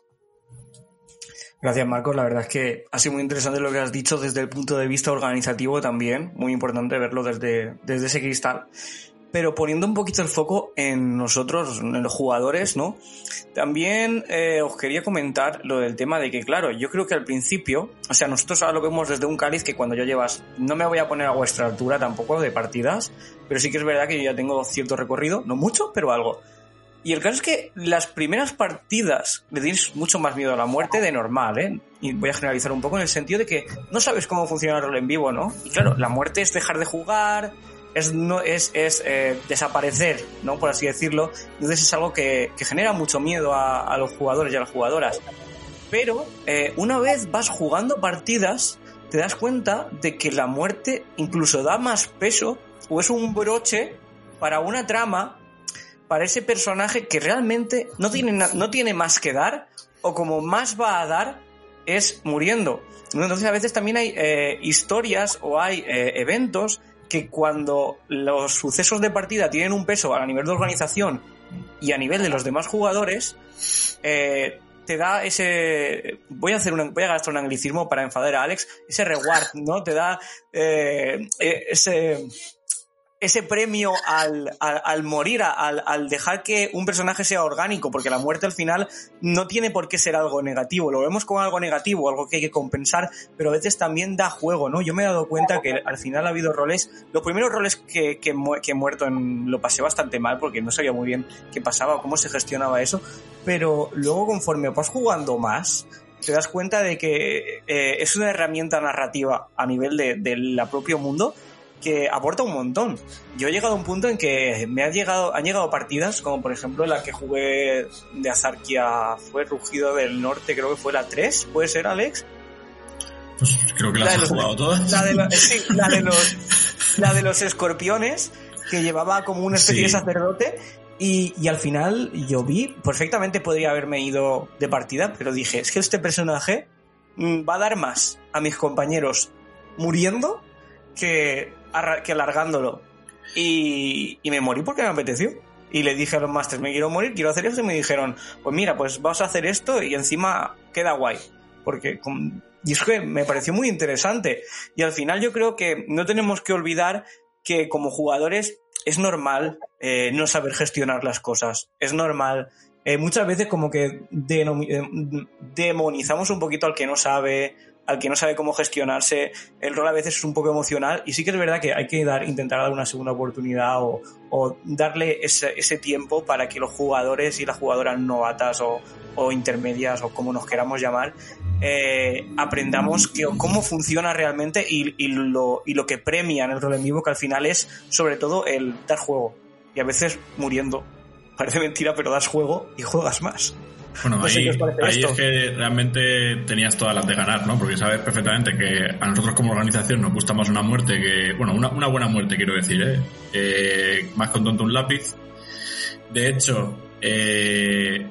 Gracias, Marcos. La verdad es que ha sido muy interesante lo que has dicho desde el punto de vista organizativo también. Muy importante verlo desde, desde ese cristal. pero poniendo un poquito el foco en nosotros, en los jugadores, ¿no? También eh, os quería comentar lo del tema de que, claro, yo creo que al principio, o sea, nosotros ahora lo vemos desde un cáliz que cuando yo llevas, no me voy a poner a vuestra altura tampoco de partidas, pero sí que es verdad que yo ya tengo cierto recorrido, no mucho, pero algo. Y el caso es que las primeras partidas le tienes mucho más miedo a la muerte de normal, ¿eh? Y voy a generalizar un poco en el sentido de que no sabes cómo funciona el rol en vivo, ¿no? Y claro, la muerte es dejar de jugar, es, no, es, es eh, desaparecer, ¿no? Por así decirlo. Entonces es algo que, que genera mucho miedo a, los jugadores y a las jugadoras. Pero eh, una vez vas jugando partidas, te das cuenta de que la muerte incluso da más peso o es un broche para una trama para ese personaje que realmente no tiene, no tiene más que dar o como más va a dar es muriendo. Entonces a veces también hay eh, historias o hay eh, eventos que cuando los sucesos de partida tienen un peso a nivel de organización y a nivel de los demás jugadores, eh, te da ese voy a hacer un voy a gastar un anglicismo para enfadar a Alex ese reward no te da ese ese premio al, al, al morir, al, al, dejar que un personaje sea orgánico, porque la muerte al final no tiene por qué ser algo negativo, lo vemos como algo negativo, algo que hay que compensar, pero a veces también da juego, ¿no? Yo me he dado cuenta que al final ha habido roles, los primeros roles que, que, que he muerto en, lo pasé bastante mal porque no sabía muy bien qué pasaba, cómo se gestionaba eso, pero luego conforme vas jugando más, te das cuenta de que eh, es una herramienta narrativa a nivel de, de la propio mundo que aporta un montón. Yo he llegado a un punto en que me han llegado, han llegado partidas, como por ejemplo la que jugué de Azarquia, fue Rugido del Norte, creo que fue la 3, ¿puede ser, Alex? Pues creo que la, la has jugado todas. La de, los, sí, la de los, la de los escorpiones, que llevaba como una especie sí. de sacerdote, y, y, al final yo vi, perfectamente podría haberme ido de partida, pero dije, es que este personaje va a dar más a mis compañeros muriendo que que alargándolo. Y, y, me morí porque me apeteció. Y le dije a los masters, me quiero morir, quiero hacer esto. Y me dijeron, pues mira, pues vas a hacer esto y encima queda guay. Porque, y es que me pareció muy interesante. Y al final yo creo que no tenemos que olvidar que como jugadores es normal eh, no saber gestionar las cosas. Es normal. Eh, muchas veces como que demonizamos un poquito al que no sabe, al que no sabe cómo gestionarse, el rol a veces es un poco emocional y sí que es verdad que hay que dar, intentar dar una segunda oportunidad o, darle ese, tiempo para que los jugadores y las jugadoras novatas o, intermedias o como nos queramos llamar, eh, aprendamos que, cómo funciona realmente y, lo, y lo que premia en el rol en vivo, que al final es sobre todo el dar juego y a veces muriendo. Parece mentira, pero das juego y juegas más. Bueno, no ahí, ahí es que realmente tenías todas las de ganar, ¿no? Porque sabes perfectamente que a nosotros como organización nos gusta más una muerte que, bueno, una, una buena muerte quiero decir, ¿eh? eh más con tonto un lápiz. De hecho, eh,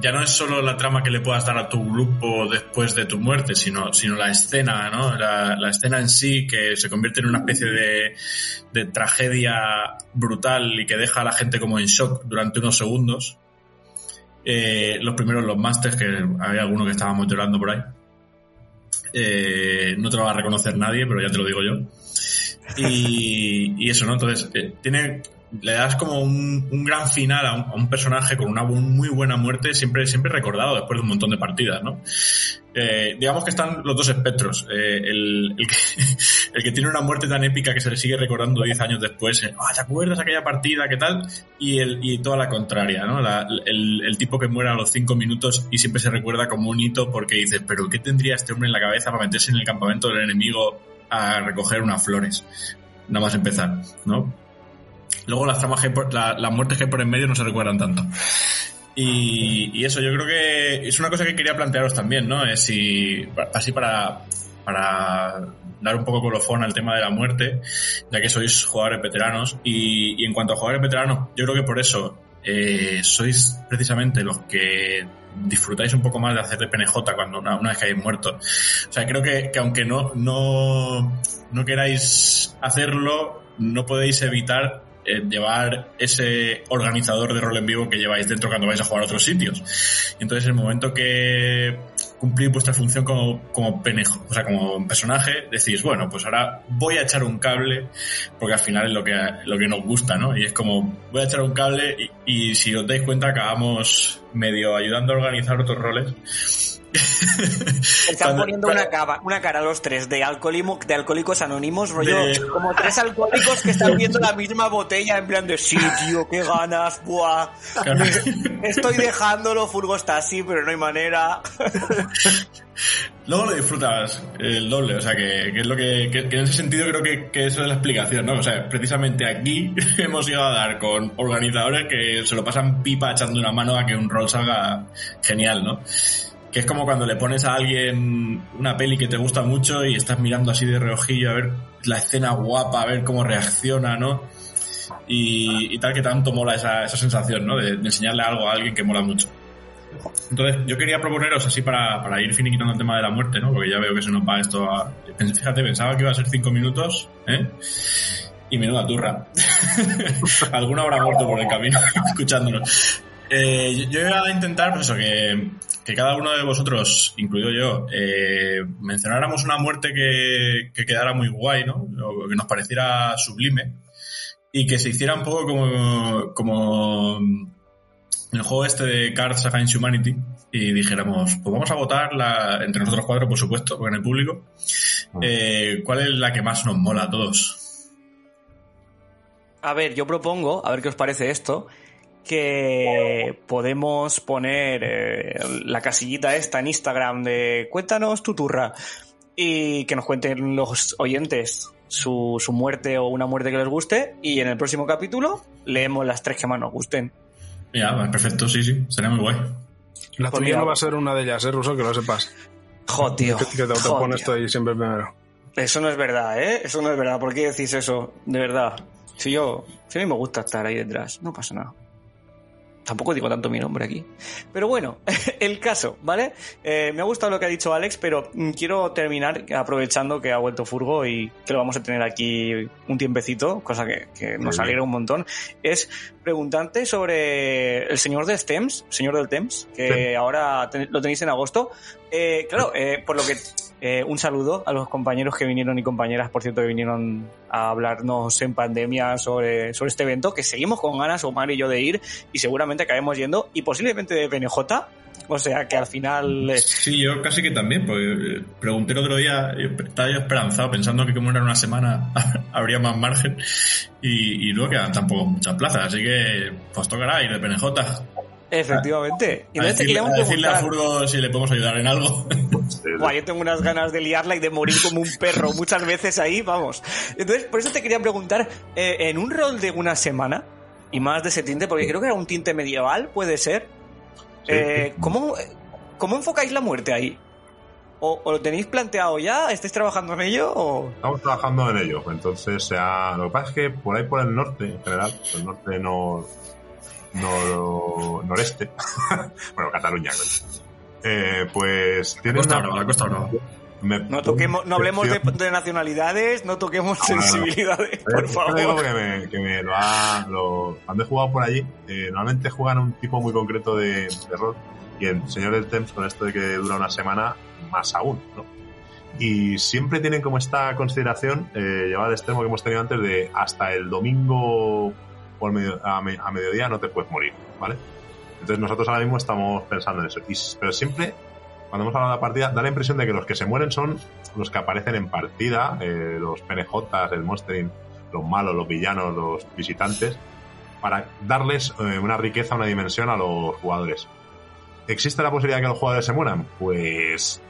ya no es solo la trama que le puedas dar a tu grupo después de tu muerte, sino, sino la escena, ¿no? La, la escena en sí que se convierte en una especie de, de tragedia brutal y que deja a la gente como en shock durante unos segundos eh, los primeros, los masters, que había alguno que estábamos llorando por ahí. Eh, no te lo va a reconocer nadie, pero ya te lo digo yo. Y, y eso, ¿no? Entonces, eh, tiene, le das como un, un gran final a un, personaje con una muy buena muerte, siempre, siempre recordado después de un montón de partidas, ¿no? Eh, digamos que están los dos espectros. Eh, el, el, que, tiene una muerte tan épica que se le sigue recordando 10 años después, eh, ah, ¿te acuerdas aquella partida? ¿Qué tal? Y, el, y toda la contraria, ¿no? El, el, tipo que muere a los 5 minutos y siempre se recuerda como un hito porque dices, ¿pero qué tendría este hombre en la cabeza para meterse en el campamento del enemigo a recoger unas flores? Nada más empezar, ¿no? Luego las tramas las muertes que hay por en medio no se recuerdan tanto. Y, eso, yo creo que es una cosa que quería plantearos también, ¿no? Es así para, para dar un poco colofón al tema de la muerte, ya que sois jugadores veteranos. Y, en cuanto a jugadores veteranos, yo creo que por eso eh, sois precisamente los que disfrutáis un poco más de hacer de PNJ cuando una, una vez que hayáis muerto. O sea, creo que, que aunque no, no, no queráis hacerlo, no podéis evitar eh, llevar ese organizador de rol en vivo que lleváis dentro cuando vais a jugar a otros sitios. Entonces, el momento que, cumplir vuestra función como, como penejo, o sea, como personaje, decís, bueno, pues ahora voy a echar un cable, porque al final es lo que, lo que nos gusta, ¿no? Y es como, voy a echar un cable y, y si os dais cuenta acabamos medio ayudando a organizar otros roles. Están poniendo una, cava- una cara a los tres de, alcoholismo, de alcohólicos anónimos, rollo, De- como tres alcohólicos que están viendo la misma botella en plan de sí, tío, qué ganas, buah. Estoy dejándolo, Furgo está así, pero no hay manera. Luego lo disfrutas el doble, o sea, que, que es lo que, que- que en ese sentido creo que, que eso es la explicación, ¿no? O sea, precisamente aquí hemos ido a dar con organizadores que se lo pasan pipa echando una mano a que un rol salga genial, ¿no? Que es como cuando le pones a alguien una peli que te gusta mucho y estás mirando así de reojillo a ver la escena guapa, a ver cómo reacciona, ¿no? Y, tal que tanto mola esa, esa sensación, ¿no? De, enseñarle algo a alguien que mola mucho. Entonces, yo quería proponeros así para, para ir finiquitando el tema de la muerte, ¿no? Porque ya veo que se nos va esto a... Fíjate, pensaba que iba a ser cinco minutos, ¿eh? Y menuda turra. Alguno habrá muerto por el camino escuchándonos. Eh, yo- yo iba a intentar, pues eso, que, que cada uno de vosotros, incluido yo, eh, mencionáramos una muerte que, que quedara muy guay, ¿no? O que nos pareciera sublime y que se hiciera un poco como, como el juego este de Cards Against Humanity y dijéramos, pues vamos a votar la, entre nosotros cuatro, por supuesto, en el público, eh, ¿cuál es la que más nos mola a todos? A ver, yo propongo, a ver qué os parece esto, que podemos poner eh, la casillita esta en Instagram de cuéntanos tu turra y que nos cuenten los oyentes su, su muerte o una muerte que les guste y en el próximo capítulo leemos las tres que más nos gusten. Ya, perfecto, sí, sí, sería muy guay. La tuya no va a ser una de ellas, ¿eh, Ruso? Que lo sepas. Jo, tío. Que, que te autopones esto ahí siempre primero. Eso no es verdad, ¿eh? Eso no es verdad. ¿Por qué decís eso? De verdad. Si yo, si a mí me gusta estar ahí detrás, no pasa nada. Tampoco digo tanto mi nombre aquí. Pero bueno, el caso, ¿vale? Eh, me ha gustado lo que ha dicho Alex, pero mm, quiero terminar aprovechando que ha vuelto Furgo y que lo vamos a tener aquí un tiempecito, cosa que, que nos alegra un montón. Es preguntarte sobre el señor de Stems, señor del Temps, que Sí. ahora ten- lo tenéis en agosto. Eh, claro, eh, por lo que eh, un saludo a los compañeros que vinieron y compañeras, por cierto, que vinieron a hablarnos en pandemia sobre, sobre este evento, que seguimos con ganas, Omar y yo, de ir, y seguramente acabemos yendo, y posiblemente de PNJ, o sea que al final... eh, Sí, yo casi que también, porque eh, pregunté el otro día, yo estaba yo esperanzado, pensando que como era una semana habría más margen, y, y luego quedan tampoco muchas plazas, así que pues tocará ir de PNJ. Efectivamente. Y a entonces te decirle, a decirle a. Furgo si le podemos ayudar en algo. Buah, yo tengo unas ganas de liarla y de morir como un perro muchas veces ahí, vamos. Entonces, por eso te quería preguntar, eh, en un rol de una semana, y más de ese tinte, porque creo que era un tinte medieval, puede ser, Sí. eh, ¿cómo, ¿cómo enfocáis la muerte ahí? ¿O, o lo tenéis planteado ya? ¿Estáis trabajando en ello? O... Estamos trabajando en ello. Entonces, sea, lo que pasa es que por ahí por el norte, en general, el norte no, no noreste, bueno, Cataluña, eh, pues tiene Costa una- Brava, la Costa Brava. me- No, toquemos, no hablemos de, de nacionalidades, no toquemos No, no, no. sensibilidades, Eh, por digo favor. que me, que me lo ha. Lo, cuando he jugado por allí, eh, normalmente juegan un tipo muy concreto de, de rol. Y el Señor del Temps, con esto de que dura una semana, más aún, ¿no? Y siempre tienen como esta consideración eh, llevada al extremo que hemos tenido antes de hasta el domingo por medio- a, a mediodía no te puedes morir, ¿vale? Entonces nosotros ahora mismo estamos pensando en eso. Y pero siempre, cuando hemos hablado de la partida, da la impresión de que los que se mueren son los que aparecen en partida, eh, los PNJs, el monstering, los malos, los villanos, los visitantes, para darles eh, una riqueza, una dimensión a los jugadores. ¿Existe la posibilidad de que los jugadores se mueran? Pues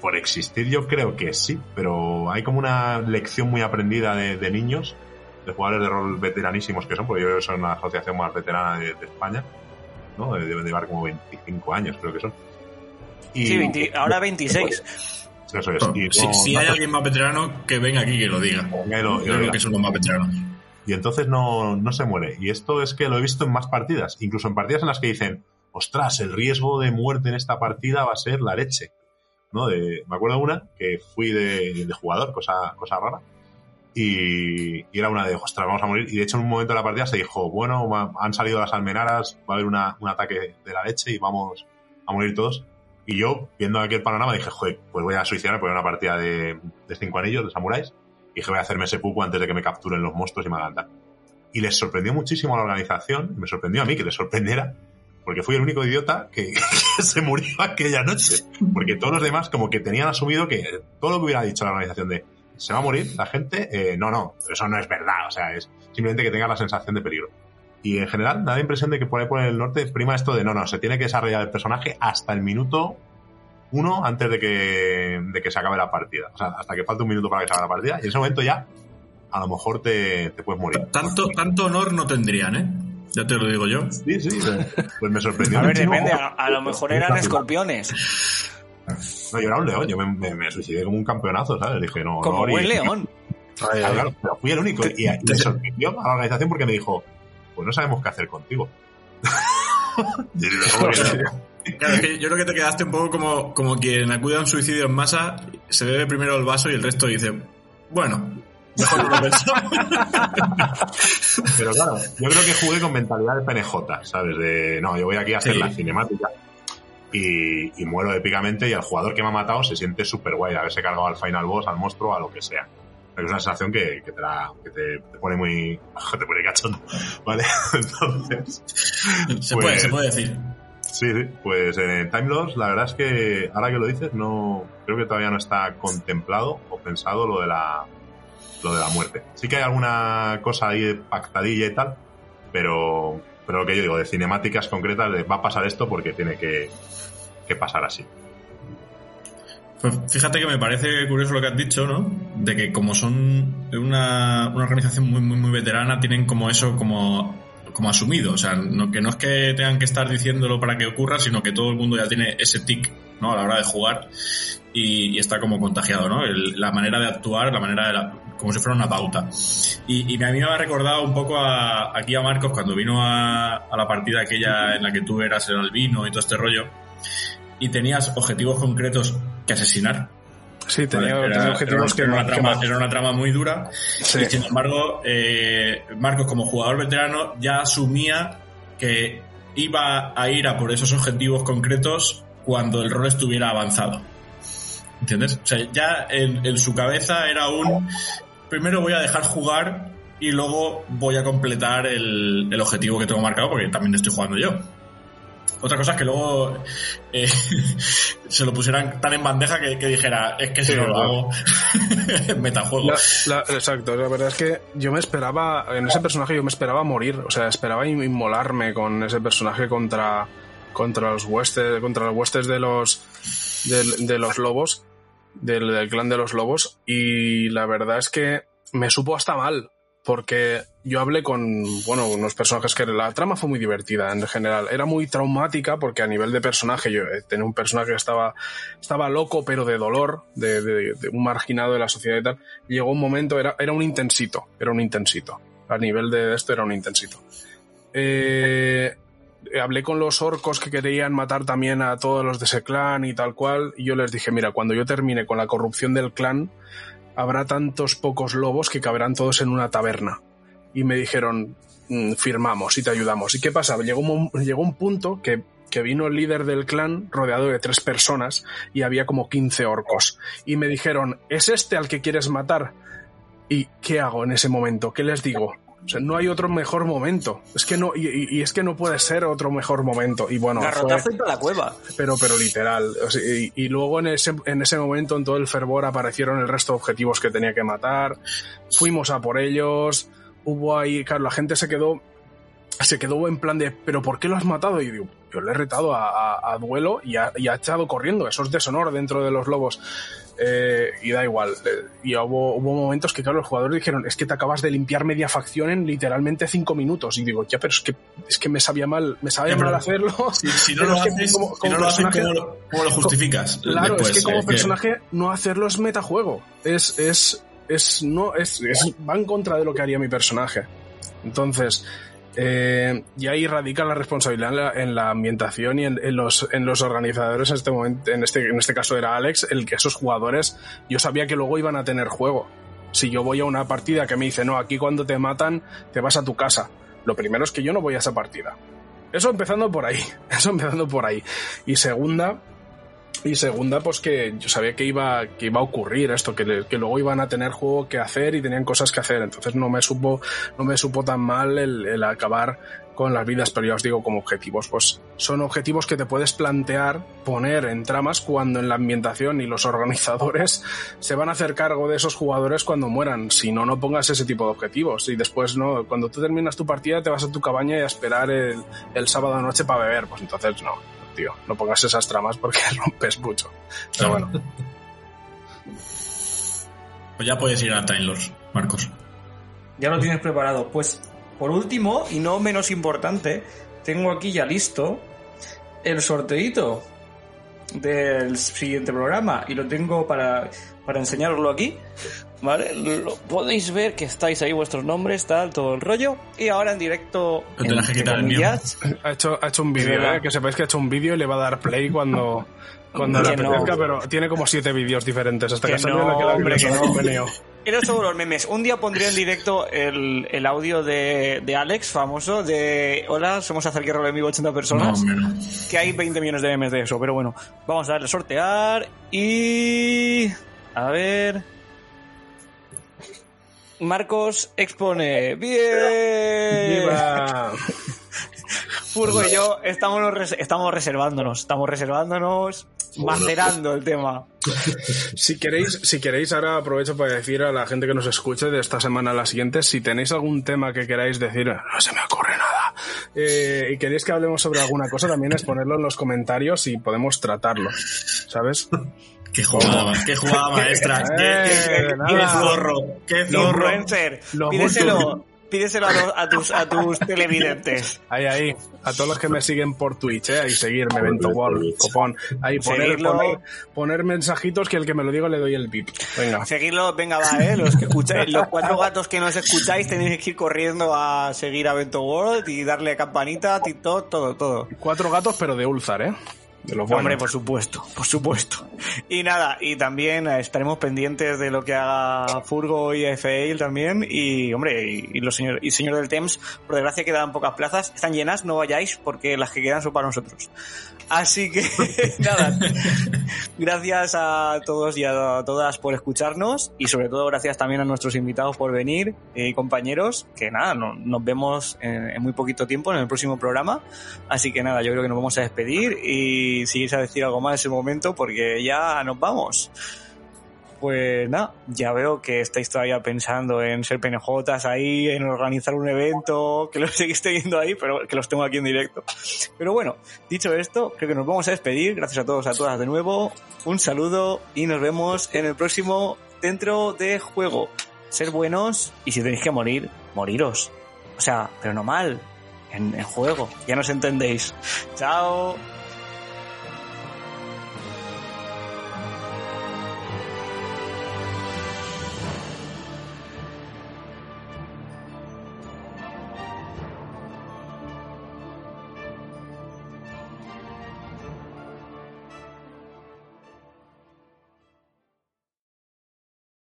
por existir yo creo que sí, pero hay como una lección muy aprendida de, de niños, de jugadores de rol veteranísimos que son, porque yo creo que son la asociación más veterana de, de España, ¿no? Deben llevar como 25 años, creo que son. Y, Sí, 20 ahora 26. Eso es. Y Si, no- si no- hay alguien más veterano, que venga aquí y que lo diga. que lo- que Yo lo creo diga. que son los más veteranos. y entonces no, no se muere. Y esto es que lo he visto en más partidas, incluso en partidas en las que dicen, ostras, el riesgo de muerte en esta partida va a ser la leche. ¿No? De, me acuerdo de una que fui de, de jugador, cosa, cosa rara, y, y era una de, ostras, vamos a morir. Y de hecho en un momento de la partida se dijo, bueno, han salido las almenaras, va a haber un ataque de la leche y vamos a morir todos. Y yo, viendo aquel panorama, dije, joder, pues voy a suicidarme por una partida de, de cinco anillos, de samuráis. Y dije, voy a hacerme ese pupo antes de que me capturen los monstruos y me hagan. Y les sorprendió muchísimo a la organización, y me sorprendió a mí que les sorprendiera, porque fui el único idiota que, que se murió aquella noche. Porque todos los demás como que tenían asumido que todo lo que hubiera dicho la organización de se va a morir la gente, eh, no, no, eso no es verdad, o sea, es simplemente que tenga la sensación de peligro. Y en general, da la impresión de que por ahí por el norte prima esto de no, no, se tiene que desarrollar el personaje hasta el minuto uno antes de que, de que se acabe la partida. O sea, hasta que falte un minuto para que se acabe la partida. Y en ese momento ya, a lo mejor te, te puedes morir. Tanto, tanto honor no tendrían, ¿eh? Ya te lo digo yo. Sí, sí, pues me sorprendió. A ver, depende, a, a lo mejor eran escorpiones. No, yo era un león, yo me, me- me suicidé como un campeonazo, ¿sabes? Dije, no, Como no, buen león. Ay, Claro, ay. claro, pero fui el único. Y, y me sorprendió a la organización porque me dijo, pues no sabemos qué hacer contigo. Claro, es que yo creo que te quedaste un poco como, como quien acude a un suicidio en masa, se bebe primero el vaso y el resto dice, bueno, mejor no lo pensamos. Pero claro, yo creo que jugué con mentalidad de PNJ, ¿sabes? De, no, yo voy aquí a hacer Sí. la cinemática y, y muero épicamente y el jugador que me ha matado se siente súper guay de haberse cargado al final boss, al monstruo, a lo que sea. Pero es una sensación que, que te, la- que te, te pone muy... te pone cachondo, ¿vale? Entonces... Se, Pues- puede, se puede decir. Sí, sí, pues en Time Loss, la verdad es que ahora que lo dices, no creo que todavía no está contemplado o pensado lo de la lo de la muerte. Sí que hay alguna cosa ahí pactadilla y tal, pero pero lo que yo digo de cinemáticas concretas de va a pasar esto porque tiene que, que pasar así. Pues fíjate que me parece curioso lo que has dicho, ¿no? De que como son una, una organización muy, muy, muy veterana, tienen como eso como, como asumido. O sea, no, que no es que tengan que estar diciéndolo para que ocurra, sino que todo el mundo ya tiene ese tic, ¿no? A la hora de jugar y, está como contagiado, ¿no? El- la manera de actuar, la manera de como si fuera una pauta. Y, y a mí me ha recordado un poco a, aquí a Marcos cuando vino a, a la partida aquella en la que tú eras el albino y todo este rollo y tenías objetivos concretos que asesinar. Sí, tenía, Vale, objetivos era, que, una trama, más- era una trama muy dura Sí. y sin embargo eh, Marcos como jugador veterano ya asumía que iba a ir a por esos objetivos concretos cuando el rol estuviera avanzado. ¿Entiendes? O sea, ya en, en su cabeza era un primero voy a dejar jugar y luego voy a completar el, el objetivo que tengo marcado porque también estoy jugando yo. Otra cosa es que luego eh, se lo pusieran tan en bandeja que, que dijera, es que si Sí, no lo hago, metajuego. La- la- exacto, la verdad es que yo me esperaba, en ese personaje yo me esperaba morir, o sea, esperaba in- inmolarme con ese personaje contra, contra los huestes, contra los huestes de los, del- de, los lobos, del, del clan de los lobos, y la verdad es que me supo hasta mal, porque yo hablé con, bueno, unos personajes que la trama fue muy divertida en general, era muy traumática porque a nivel de personaje yo eh, tenía un personaje que estaba, estaba loco pero de dolor, de, de- de un marginado de la sociedad y tal, llegó un momento, era, era un intensito, era un intensito, a nivel de esto era un intensito. Eh, hablé con los orcos que querían matar también a todos los de ese clan y tal cual, y yo les dije, mira, cuando yo termine con la corrupción del clan, habrá tantos pocos lobos que caberán todos en una taberna. Y me dijeron, "Mm, firmamos y te ayudamos. ¿Y qué pasa? Llegó un, llegó un punto que, que vino el líder del clan rodeado de tres personas y había como 15 orcos. Y me dijeron, ¿es este al que quieres matar? ¿Y qué hago en ese momento? ¿Qué les digo? O sea, no hay otro mejor momento. Es que no, y, es que no puede ser otro mejor momento. Y bueno, fue- Garrotazo toda la cueva. pero, pero literal. O sea, y, y luego en ese, en ese momento, en todo el fervor, aparecieron el resto de objetivos que tenía que matar. Fuimos a por ellos. Hubo ahí, claro, la gente se quedó, se quedó en plan de, ¿pero por qué lo has matado? Y digo, yo le he retado a, a- a duelo y ha, y ha echado corriendo. Eso es deshonor dentro de los lobos. Eh, y da igual. Eh, Y hubo, hubo momentos que, claro, los jugadores dijeron, es que te acabas de limpiar media facción en literalmente cinco minutos. Y digo, ya, pero es que, es que me sabía mal, me sabía mal hacerlo. Si, si no lo que haces, como- si como no lo haces, ¿cómo, lo, cómo lo justificas? Claro, después? es que como personaje no hacerlo es metajuego. Es, es, es, no, es, es- va en contra de lo que haría mi personaje. Entonces, eh, y ahí radica la responsabilidad en la, en la ambientación y en, en los, en los organizadores en este momento, en este, en este caso era Alex, el que esos jugadores, yo sabía que luego iban a tener juego. Si yo voy a una partida que me dice, no, aquí cuando te matan, te vas a tu casa. Lo primero es que yo no voy a esa partida. Eso empezando por ahí. Eso empezando por ahí. Y segunda, Y segunda, pues que yo sabía que iba, que iba a ocurrir esto, que, luego iban a tener juego que hacer y tenían cosas que hacer. Entonces no me supo, no me supo tan mal el, acabar con las vidas, pero ya os digo, como objetivos, pues son objetivos que te puedes plantear poner en tramas cuando en la ambientación y los organizadores se van a hacer cargo de esos jugadores cuando mueran. Si no, no pongas ese tipo de objetivos. Y después, no, cuando tú terminas tu partida, te vas a tu cabaña y a esperar el, el sábado noche para beber. Pues entonces no, tío, no pongas esas tramas porque rompes mucho. Pero bueno, Pues ya puedes ir a Time Lords, Marcos. Ya lo tienes preparado. Pues, por último, y no menos importante, tengo aquí ya listo el sorteito del siguiente programa y lo tengo para, para enseñaroslo aquí. ¿Vale? Lo- podéis ver que estáis ahí vuestros nombres, tal, todo el rollo. Y ahora en directo. Que quitar el mío. ha hecho, ha hecho un vídeo. ¿eh? que sepáis que ha hecho un vídeo y le va a dar play cuando, cuando Que no. apetezca, pero tiene como siete vídeos diferentes hasta que, Que salió no, la que la hombre, que no. convenio. Era sobre los memes. Un día pondré en directo el, el audio de, de Alex, famoso, de Hola, somos Acerque Rol en vivo 80 No, personas. no. que hay 20 millones de memes de eso, pero bueno, vamos a darle a sortear y... A ver... Marcos expone. ¡Bien! ¡Viva! Furgo y yo estamos, res- estamos reservándonos, estamos reservándonos, macerando el tema. Si queréis, si queréis, ahora aprovecho para decir a la gente que nos escuche de esta semana a la siguiente, si tenéis algún tema que queráis decir, no se me ocurre nada, eh, y queréis que hablemos sobre alguna cosa, también es ponerlo en los comentarios y podemos tratarlo, ¿sabes? Qué jugada, qué jugada maestra. Eh, qué, qué- qué zorro, qué zorro. Influencer, pídeselo, pídeselo a, los- a tus, a tus televidentes. Ahí, ahí, a todos los que me siguen por Twitch, eh, ahí seguirme, Evento World, copón, ahí poner, poner, poner mensajitos que el que me lo diga le doy el pip. Venga. Seguidlo, venga, va, eh. Los que escucháis, los cuatro gatos que nos escucháis tenéis que ir corriendo a seguir a Bento World y darle a campanita, TikTok, todo, todo. Cuatro gatos, pero de Ulzar, ¿eh? De los buenos. Hombre, por supuesto, por supuesto. Y nada, y también eh, estaremos pendientes de lo que haga Furgo y FAIL también. Y, hombre, y, y los señor, y señor del Temps, por desgracia quedan pocas plazas. Están llenas, no vayáis porque las que quedan son para nosotros. Así que, nada, gracias a todos y a todas por escucharnos y sobre todo gracias también a nuestros invitados por venir eh, y compañeros, que nada, no- nos vemos en, en muy poquito tiempo en el próximo programa. Así que nada, yo creo que nos vamos a despedir y si quieres decir algo más en ese momento porque ya nos vamos. Pues nada, ya veo que estáis todavía pensando en ser PNJs ahí, en organizar un evento, que lo seguís teniendo ahí, pero que los tengo aquí en directo. Pero bueno, dicho esto, creo que nos vamos a despedir. Gracias a todos, a todas de nuevo. Un saludo y nos vemos en el próximo dentro de juego. Ser buenos y si tenéis que morir, moriros. O sea, pero no mal, en, en juego. Ya nos entendéis. Chao.